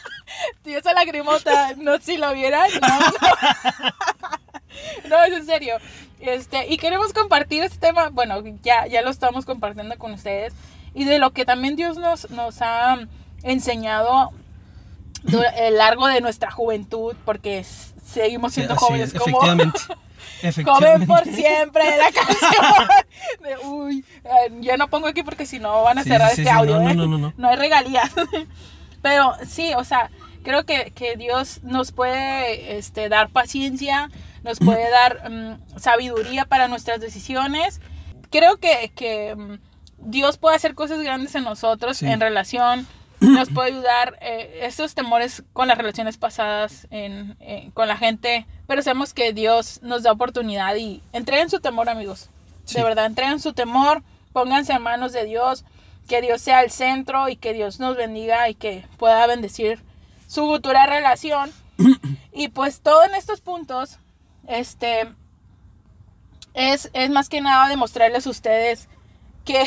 y esa lagrimota, no si lo vieran. No, no. No, es en serio. Este, y queremos compartir este tema. Bueno, ya, ya lo estamos compartiendo con ustedes. Y de lo que también Dios nos, nos ha enseñado a lo largo de nuestra juventud, porque seguimos siendo Así jóvenes es, como efectivamente. Joven Efectivamente. por siempre la canción. De, uy, eh, yo no pongo aquí porque si no van a Sí, cerrar sí, este sí, audio. no, ¿eh? no, no, no. No hay regalías. Pero sí, o sea, creo que, que Dios nos puede este, dar paciencia, nos puede dar mm, sabiduría para nuestras decisiones. Creo que, que mm, Dios puede hacer cosas grandes en nosotros Sí. en relación. Nos puede ayudar eh, estos temores con las relaciones pasadas, en, eh, con la gente. Pero sabemos que Dios nos da oportunidad y entreguen su temor, amigos. Sí. De verdad, entreguen su temor, pónganse en manos de Dios, que Dios sea el centro y que Dios nos bendiga y que pueda bendecir su futura relación. y pues todo en estos puntos, este, es, es más que nada demostrarles a ustedes que,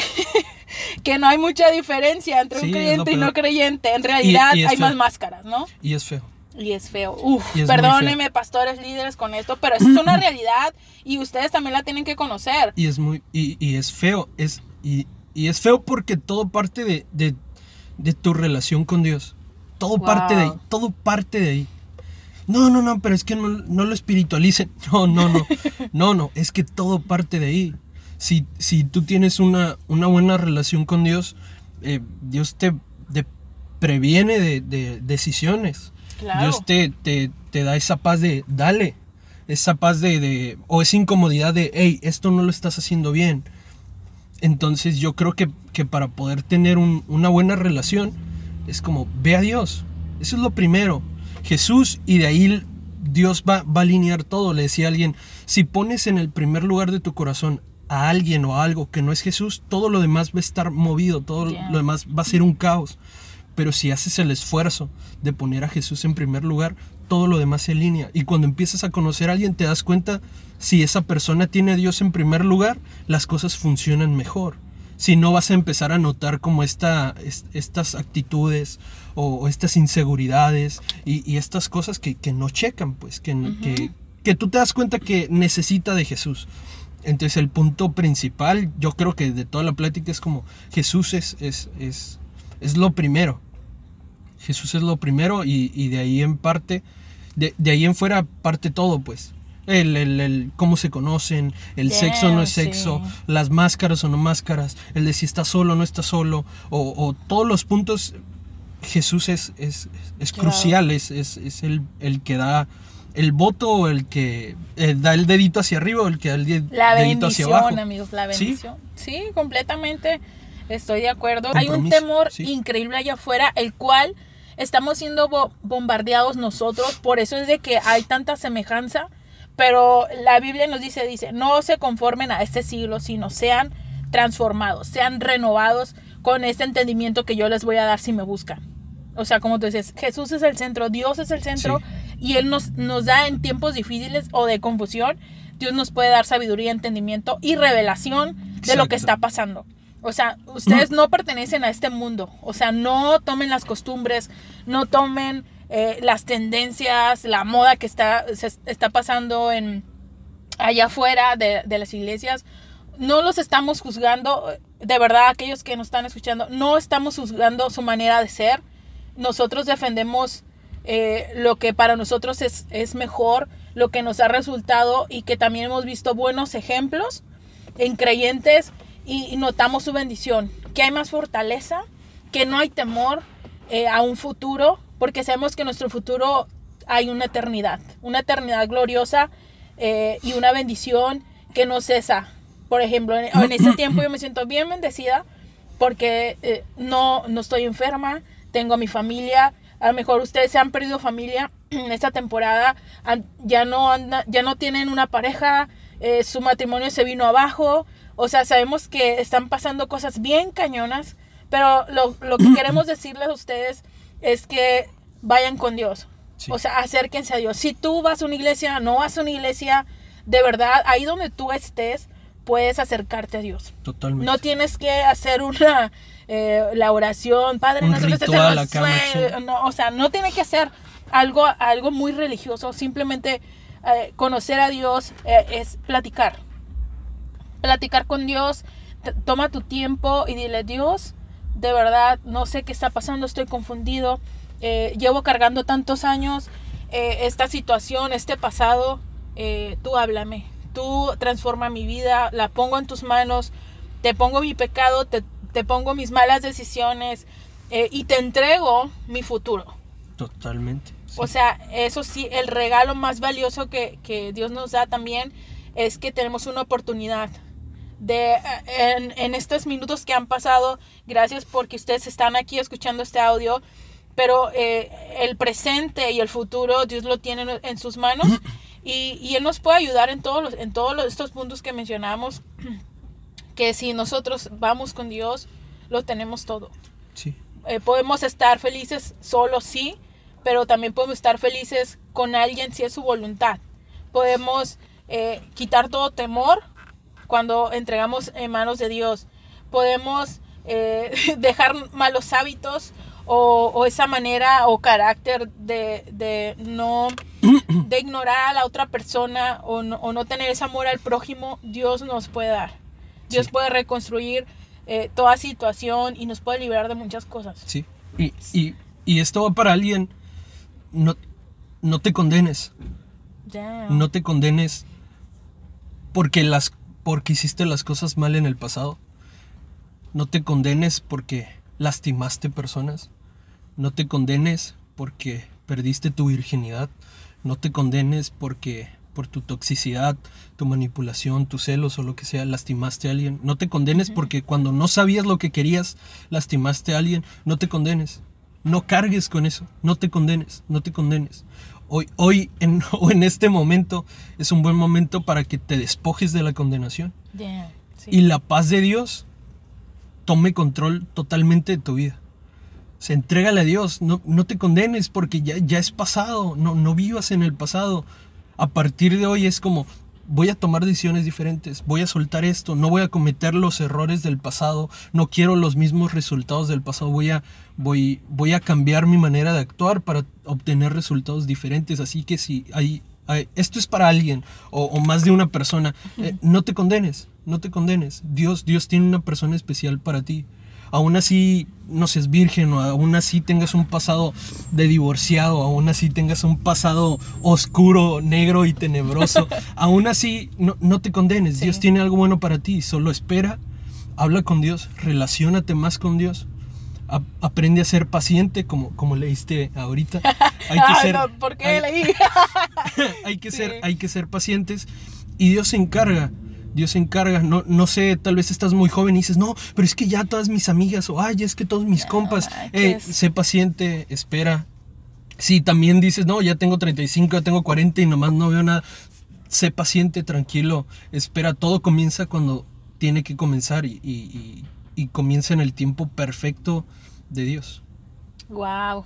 que no hay mucha diferencia entre Sí, un creyente y no creyente. En realidad y hay más máscaras, ¿no? Y es feo. Y es feo. Uf, es perdónenme, pastores líderes, con esto, pero eso es una realidad y ustedes también la tienen que conocer. Y es muy. Y, y es feo. Es, y, y es feo porque todo parte de, de, de tu relación con Dios. Todo parte de ahí. Wow. Todo parte de ahí. No, no, no, pero es que no, no lo espiritualicen. No, no, no. No, no. Es que todo parte de ahí. Si, si tú tienes una, una buena relación con Dios, eh, Dios te, te previene de, de decisiones. Claro. Dios te, te, te da esa paz de, dale, esa paz de, de, o esa incomodidad de, hey, esto no lo estás haciendo bien. Entonces yo creo que, que para poder tener un- una buena relación, es como, ve a Dios, Eso es lo primero. Jesús y de ahí Dios va, va a alinear todo. Le decía a alguien, si pones en el primer lugar de tu corazón a alguien o a algo que no es Jesús, todo lo demás va a estar movido, todo Yeah. lo demás va a ser un caos. Pero si haces el esfuerzo de poner a Jesús en primer lugar, todo lo demás se alinea. Y cuando empiezas a conocer a alguien, te das cuenta si esa persona tiene a Dios en primer lugar, las cosas funcionan mejor. Si no vas a empezar a notar como esta, es- estas actitudes o, o estas inseguridades y, y estas cosas que, que no checan, pues, que, que, que tú te das cuenta que necesita de Jesús. Entonces el punto principal, yo creo que de toda la plática es como Jesús es, es, es, es lo primero. Jesús es lo primero y, y de ahí en parte, de, de ahí en fuera parte todo, pues. El, el, el cómo se conocen, el Yeah, sexo no es sí. sexo, las máscaras o no máscaras, el de si está solo o no está solo, o, o todos los puntos, Jesús es, es, es Claro. crucial, es, es, es el, el que da el voto o el que eh, da el dedito hacia arriba o el que da el de- La dedito hacia bendición, abajo. amigos, la Sí. bendición. Sí, completamente estoy de acuerdo. Hay un temor sí. increíble allá afuera, el cual estamos siendo bo- bombardeados nosotros, por eso es de que hay tanta semejanza, pero la Biblia nos dice, dice, no se conformen a este siglo, sino sean transformados, sean renovados con este entendimiento que yo les voy a dar si me buscan. O sea, como tú dices, Jesús es el centro, Dios es el centro Sí. y Él nos, nos da en tiempos difíciles o de confusión, Dios nos puede dar sabiduría, entendimiento y revelación de lo que está pasando. O sea, ustedes no pertenecen a este mundo. O sea, no tomen las costumbres, no tomen eh, las tendencias, la moda que está, se está pasando en allá afuera de, de las iglesias. No los estamos juzgando, de verdad, aquellos que nos están escuchando, no estamos juzgando su manera de ser. Nosotros defendemos eh, lo que para nosotros es, es mejor, lo que nos ha resultado y que también hemos visto buenos ejemplos en creyentes y, notamos su bendición, que hay más fortaleza, que no hay temor eh, a un futuro, porque sabemos que en nuestro futuro hay una eternidad, una eternidad gloriosa eh, y una bendición que no cesa. Por ejemplo, en, en este tiempo yo me siento bien bendecida porque eh, no, no estoy enferma, tengo a mi familia, a lo mejor ustedes se han perdido familia en esta temporada, ya, no anda, ya no tienen una pareja, eh, su matrimonio se vino abajo, o sea, sabemos que están pasando cosas bien cañonas, pero lo, lo que queremos decirles a ustedes es que vayan con Dios, Sí. o sea, acérquense a Dios. Si tú vas a una iglesia, no vas a una iglesia, de verdad, ahí donde tú estés, puedes acercarte a Dios. Totalmente. No tienes que hacer una eh, la oración, Padre, Un ritual acá, cielos. machín. No, o sea, no tiene que ser algo, algo muy religioso. Simplemente eh, conocer a Dios eh, es platicar. Platicar con Dios. Toma tu tiempo y dile, Dios, de verdad, no sé qué está pasando, estoy confundido. eh, llevo cargando tantos años eh, esta situación, este pasado. eh, tú háblame. Tú transforma mi vida, la pongo en tus manos, te pongo mi pecado, te, te pongo mis malas decisiones y te entrego mi futuro. Totalmente. sí. O sea, eso sí, el regalo más valioso que, que Dios nos da también es que tenemos una oportunidad de eh, en, en estos minutos que han pasado, gracias porque ustedes están aquí escuchando este audio, pero eh, el presente y el futuro Dios lo tiene en- sus manos y, y Él nos puede ayudar en todos, los, en todos los- estos puntos que mencionamos, que si nosotros vamos con Dios, lo tenemos todo Sí. eh, podemos estar felices solos, sí, pero también podemos estar felices con alguien si es su voluntad. Podemos eh, quitar todo temor cuando entregamos en manos de Dios. Podemos eh, dejar malos hábitos o, o esa manera o carácter de, de no de ignorar a la otra persona o no, o no tener ese amor al prójimo, Dios nos puede dar. Dios Sí. puede reconstruir eh, toda situación y nos puede liberar de muchas cosas. Sí. Y, y, y esto va para alguien. No, no te condenes. Ya. No te condenes porque las porque hiciste las cosas mal en el pasado. No te condenes porque lastimaste personas. No te condenes porque perdiste tu virginidad. No te condenes porque por tu toxicidad, tu manipulación, tus celos o lo que sea, lastimaste a alguien. No te condenes porque cuando no sabías lo que querías, lastimaste a alguien. No te condenes. No cargues con eso. No te condenes. No te condenes. Hoy, hoy en, o en este momento es un buen momento para que te despojes de la condenación. Yeah, sí. Y la paz de Dios tome control totalmente de tu vida. Se entrégale a Dios. No, no te condenes porque ya, ya es pasado. No, no vivas en el pasado. A partir de hoy es como, voy a tomar decisiones diferentes, voy a soltar esto, no voy a cometer los errores del pasado, no quiero los mismos resultados del pasado, voy a, voy, voy a cambiar mi manera de actuar para obtener resultados diferentes. Así que si hay, hay- esto es para alguien o, o más de una persona, eh, no te condenes, no te condenes. Dios, Dios tiene una persona especial para ti. Aún así no seas virgen o aún así tengas un pasado de divorciado, aún así tengas un pasado oscuro, negro y tenebroso, aún así no, no te condenes. Sí. Dios tiene algo bueno para ti, solo espera, habla con Dios, relaciónate más con Dios. A- aprende a ser paciente, como, como leíste ahorita. Hay que no, ¿por qué hay- leí? hay que Sí. ser, hay que ser pacientes y Dios se encarga. Dios se encarga, no, no sé, tal vez estás muy joven y dices, no, pero es que ya todas mis amigas, o ay, es que todos mis compas, eh, sé paciente, espera. Si también dices, no, ya tengo 35, ya tengo 40 y nomás no veo nada, sé paciente, tranquilo, espera, todo comienza cuando tiene que comenzar y, y- y- y comienza en el tiempo perfecto de Dios. Wow.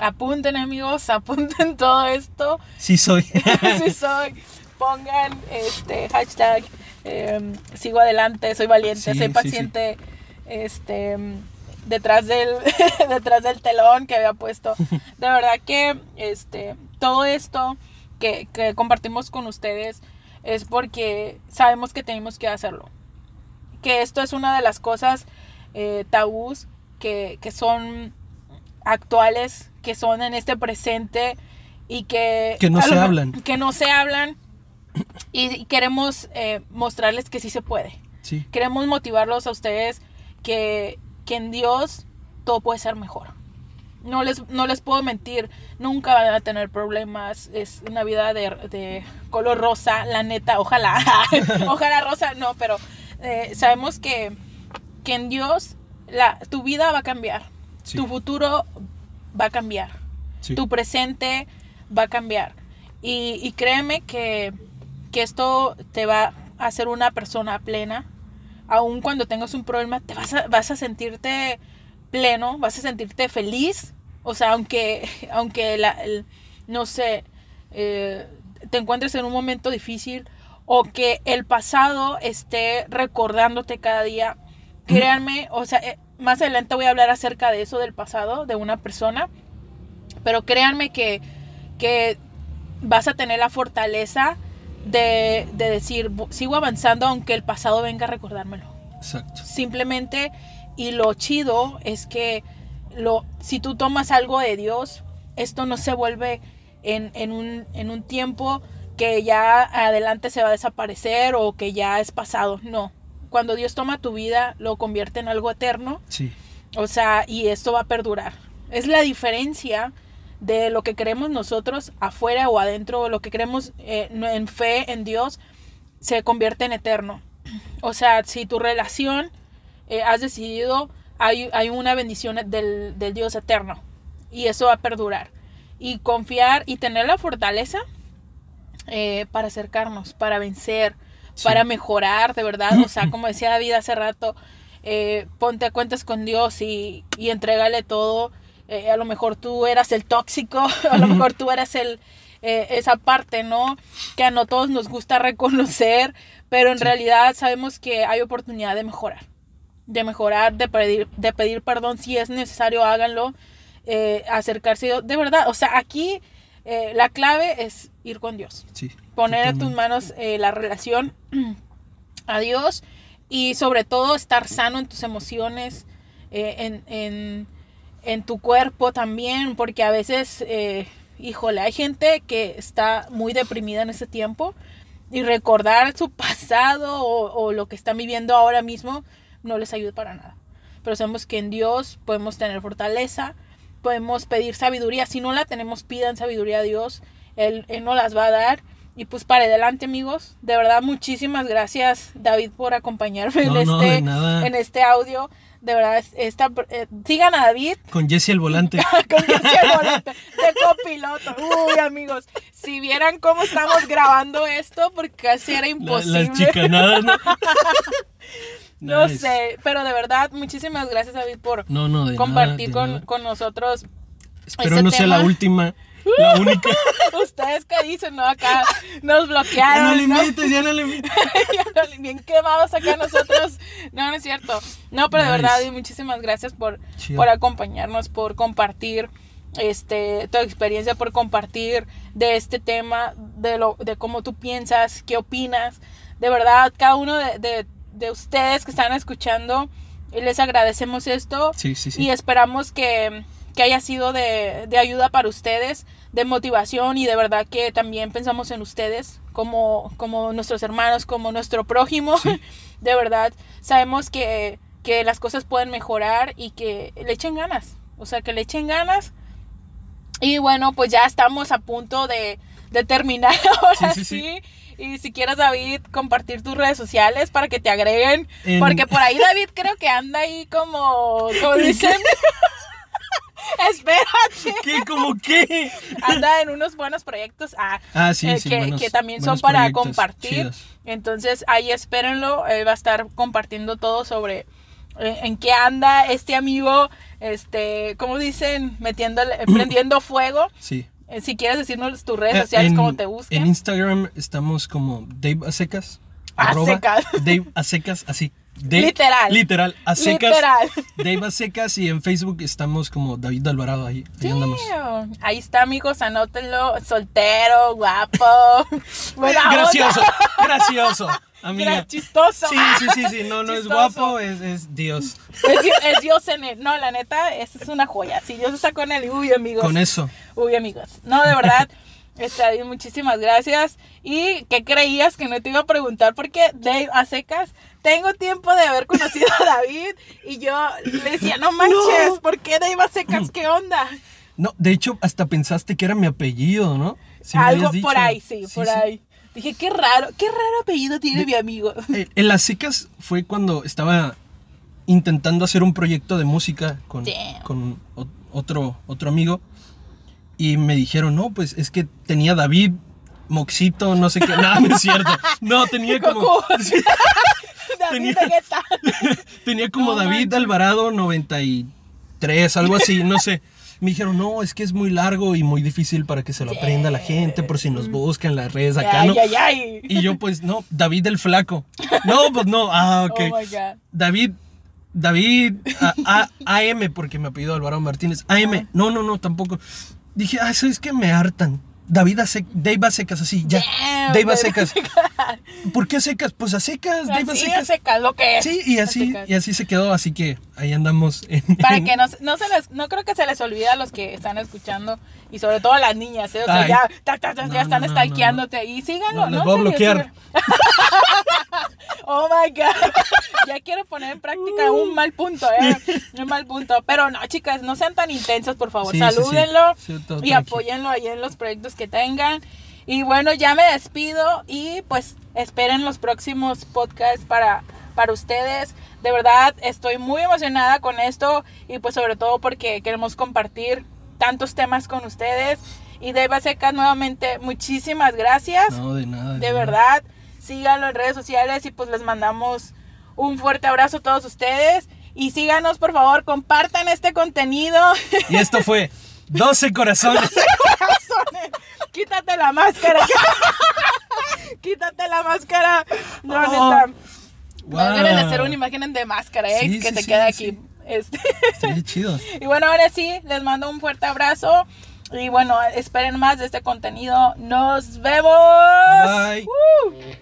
Apunten amigos, apunten todo esto. Sí soy. sí soy. Pongan este hashtag em, sigo adelante, soy valiente, Sí, soy sí, paciente. Este em, detrás del detrás del telón que había puesto. De verdad que este todo esto que, que compartimos con ustedes es porque sabemos que tenemos que hacerlo. Que esto es una de las cosas eh, tabús que, que son actuales, que son en este presente y que... Que no se hablan. Que no se hablan y, queremos eh, mostrarles que sí se puede. Sí, Queremos motivarlos a ustedes que, que en Dios todo puede ser mejor. No les, no les puedo mentir, nunca van a tener problemas. Es una vida de, de color rosa, la neta, ojalá. ojalá rosa, no, pero eh, sabemos que, que en Dios la, tu vida va a cambiar. Sí. Tu futuro va a cambiar. sí. Tu presente va a cambiar. Y, y créeme que, que esto te va a hacer una persona plena. Aun cuando tengas un problema, te vas a, vas a sentirte pleno, vas a sentirte feliz. O sea, aunque, aunque la, el- no sé, eh, te encuentres en un momento difícil o que el pasado esté recordándote cada día, créanme, o sea, eh, más adelante voy a hablar acerca de eso del pasado, de una persona, pero créanme que, que vas a tener la fortaleza de, de decir, "Bu- sigo avanzando aunque el pasado venga a recordármelo. Exacto. Simplemente, y lo chido es que lo, si tú tomas algo de Dios, esto no se vuelve en, en un, en un tiempo que ya adelante se va a desaparecer o que ya es pasado. No. Cuando Dios toma tu vida, lo convierte en algo eterno. Sí, O sea, y esto va a perdurar. Es la diferencia de lo que creemos nosotros afuera o adentro, lo que creemos eh, en fe en Dios, se convierte en eterno. O sea, si tu relación eh, has decidido, hay, hay una bendición del, del Dios eterno. Y eso va a perdurar. Y confiar y tener la fortaleza eh, para acercarnos, para vencer, Sí. para mejorar, de verdad. O sea, como decía David hace rato, eh, ponte a cuentas con Dios y, y entrégale todo. Eh, a lo mejor tú eras el tóxico, a lo mejor tú eras el, eh, esa parte, ¿no? Que a no todos nos gusta reconocer, pero en Sí. realidad sabemos que hay oportunidad de mejorar. De mejorar, de pedir, de pedir perdón si es necesario, háganlo. eh, acercarse, de verdad, o sea, aquí la clave es ir con Dios sí. poner en tus manos la relación a Dios y sobre todo estar sano en tus emociones, en, en- en tu cuerpo también, porque a veces, eh, híjole, hay gente que está muy deprimida en ese tiempo y recordar su pasado o, o lo que están viviendo ahora mismo no les ayuda para nada. Pero sabemos que en Dios podemos tener fortaleza, podemos pedir sabiduría. Si no la tenemos, pidan sabiduría a Dios. Él, Él nos las va a dar. Y pues para adelante, amigos. De verdad, muchísimas gracias, David, por acompañarme No, en, no, este, en este audio. De verdad, es- esta, eh, sigan a David Con Jesse al volante. con Jesse al volante de copiloto. Uy, amigos, si vieran cómo estamos grabando esto, porque casi era La- imposible. las chicanadas, ¿no? No Nice. sé, pero de verdad, muchísimas gracias, David, por No, no, de compartir nada, con, con nosotros. Espero no sea la última, la única. Ustedes que dicen, ¿no? Acá nos Ya bloquearon. no le ¿no? invites, ya no le. Ya no, bien quemados acá nosotros. No, no es cierto. No, pero de Nice. verdad, y muchísimas gracias por, Chido. por acompañarnos, por compartir este tu experiencia, por compartir de este tema, de lo, de cómo tú piensas, qué opinas. De verdad, cada uno de, de- de ustedes que están escuchando, les agradecemos esto Sí, sí, sí. y esperamos que, que haya sido de, de ayuda para ustedes, de motivación y de verdad que también pensamos en ustedes como, como nuestros hermanos, como nuestro prójimo. Sí. De verdad, sabemos que, que las cosas pueden mejorar y que le echen ganas. O sea, que le echen ganas. Y bueno, pues ya estamos a punto de, de terminar ahora sí, Sí, sí. Y si quieres, David, compartir tus redes sociales para que te agreguen. En- Porque por ahí David creo que anda ahí como, como dicen. Espérate. ¿Qué? ¿Cómo qué? Anda en unos buenos proyectos. Ah, Ah, sí, eh, sí. que, buenos- que también son para compartir. chidos. Entonces ahí espérenlo. Él va a estar compartiendo todo sobre eh, en qué anda este amigo. Este, como dicen, metiéndole, prendiendo fuego. Sí. Eh, Si quieres decirnos tus redes Eh, sociales, cómo te busquen. En Instagram estamos como Dave Acecas. A arroba secas. Dave Acecas, así. Dave- Literal. Literal. A secas. Literal. Dave Acecas y en Facebook estamos como David Alvarado ahí. Ahí andamos. Damn. Ahí está, amigos, anótenlo. Soltero, guapo. Gracioso, gracioso. Amiga. Chistoso. Sí, sí, sí, sí. No, no es guapo, es, es Dios. Es, Dios- es Dios en él. No, la neta, esa es una joya. Si Dios está con él, uy, amigos. Con eso. Uy, amigos. No, de verdad. David, muchísimas gracias. ¿Y qué creías que no te iba a preguntar? Porque Dave a secas, tengo tiempo de haber conocido a David y yo le decía, no manches, No. ¿por qué Dave a secas? ¿Qué onda? No, de hecho, hasta pensaste que era mi apellido, ¿no? Me Algo por ahí, sí, por ahí. Dije, qué raro, qué raro apellido tiene mi amigo. Eh, En las secas fue cuando estaba intentando hacer un proyecto de música con, con otro, otro amigo. Y me dijeron, no, pues es que tenía David, Moxito, no sé qué. No, no es cierto. No, tenía como. Sí, David Tenía- como No David. Alvarado 93, algo así, no sé. Me dijeron, no, es que es muy largo y muy difícil para que se lo aprenda la gente, por si nos buscan las redes acá, Ay, ¿no? ay, ay. Y yo, pues, no, David el Flaco. No, pues no, ah, ok. Oh my God. David, David a, A- AM, porque me apellido Álvaro Martínez. AM, no, no, no, tampoco. Dije, ah, eso es que me hartan. David a sec- Dave a secas, así, ya. Damn, Dave a secas. ¿Por qué a secas? Pues a secas, Dave a Así secas. a secas, lo que es. Sí, y así, secas. y así se quedó, así que ahí andamos. En, Para en- que no, se- no se les, no creo que se les olvide a los que están escuchando y sobre todo a las niñas, ¿eh? o sea, Ay. ya, ta, ta, ta, No, ya están no, stalkeándote y síganlo, No, les voy a bloquear. oh my god, ya quiero poner en práctica un mal punto, ¿eh? Un mal punto, pero no, chicas, no sean tan intensos, por favor, Sí, sí, sí. salúdenlo Sí, y apóyenlo ahí en los proyectos que tengan. Y bueno, ya me despido y pues esperen los próximos podcasts para, para ustedes. De verdad, estoy muy emocionada con esto y pues sobre todo porque queremos compartir tantos temas con ustedes. Y Deva Secas, nuevamente, muchísimas gracias. No, de nada. de verdad, síganlo en redes sociales y pues les mandamos un fuerte abrazo a todos ustedes. Y síganos, por favor, compartan este contenido. Y esto fue 12 corazones. corazones. Quítate la máscara. Quítate la máscara. No, Oh, neta. Wow. Deben de hacer una imagen de máscara, ¿eh? Sí, que sí, se sí, queda sí. aquí. Este. Sí, chido. y bueno, ahora sí, les mando un fuerte abrazo. Y bueno, esperen más de este contenido. Nos vemos. Bye. Woo.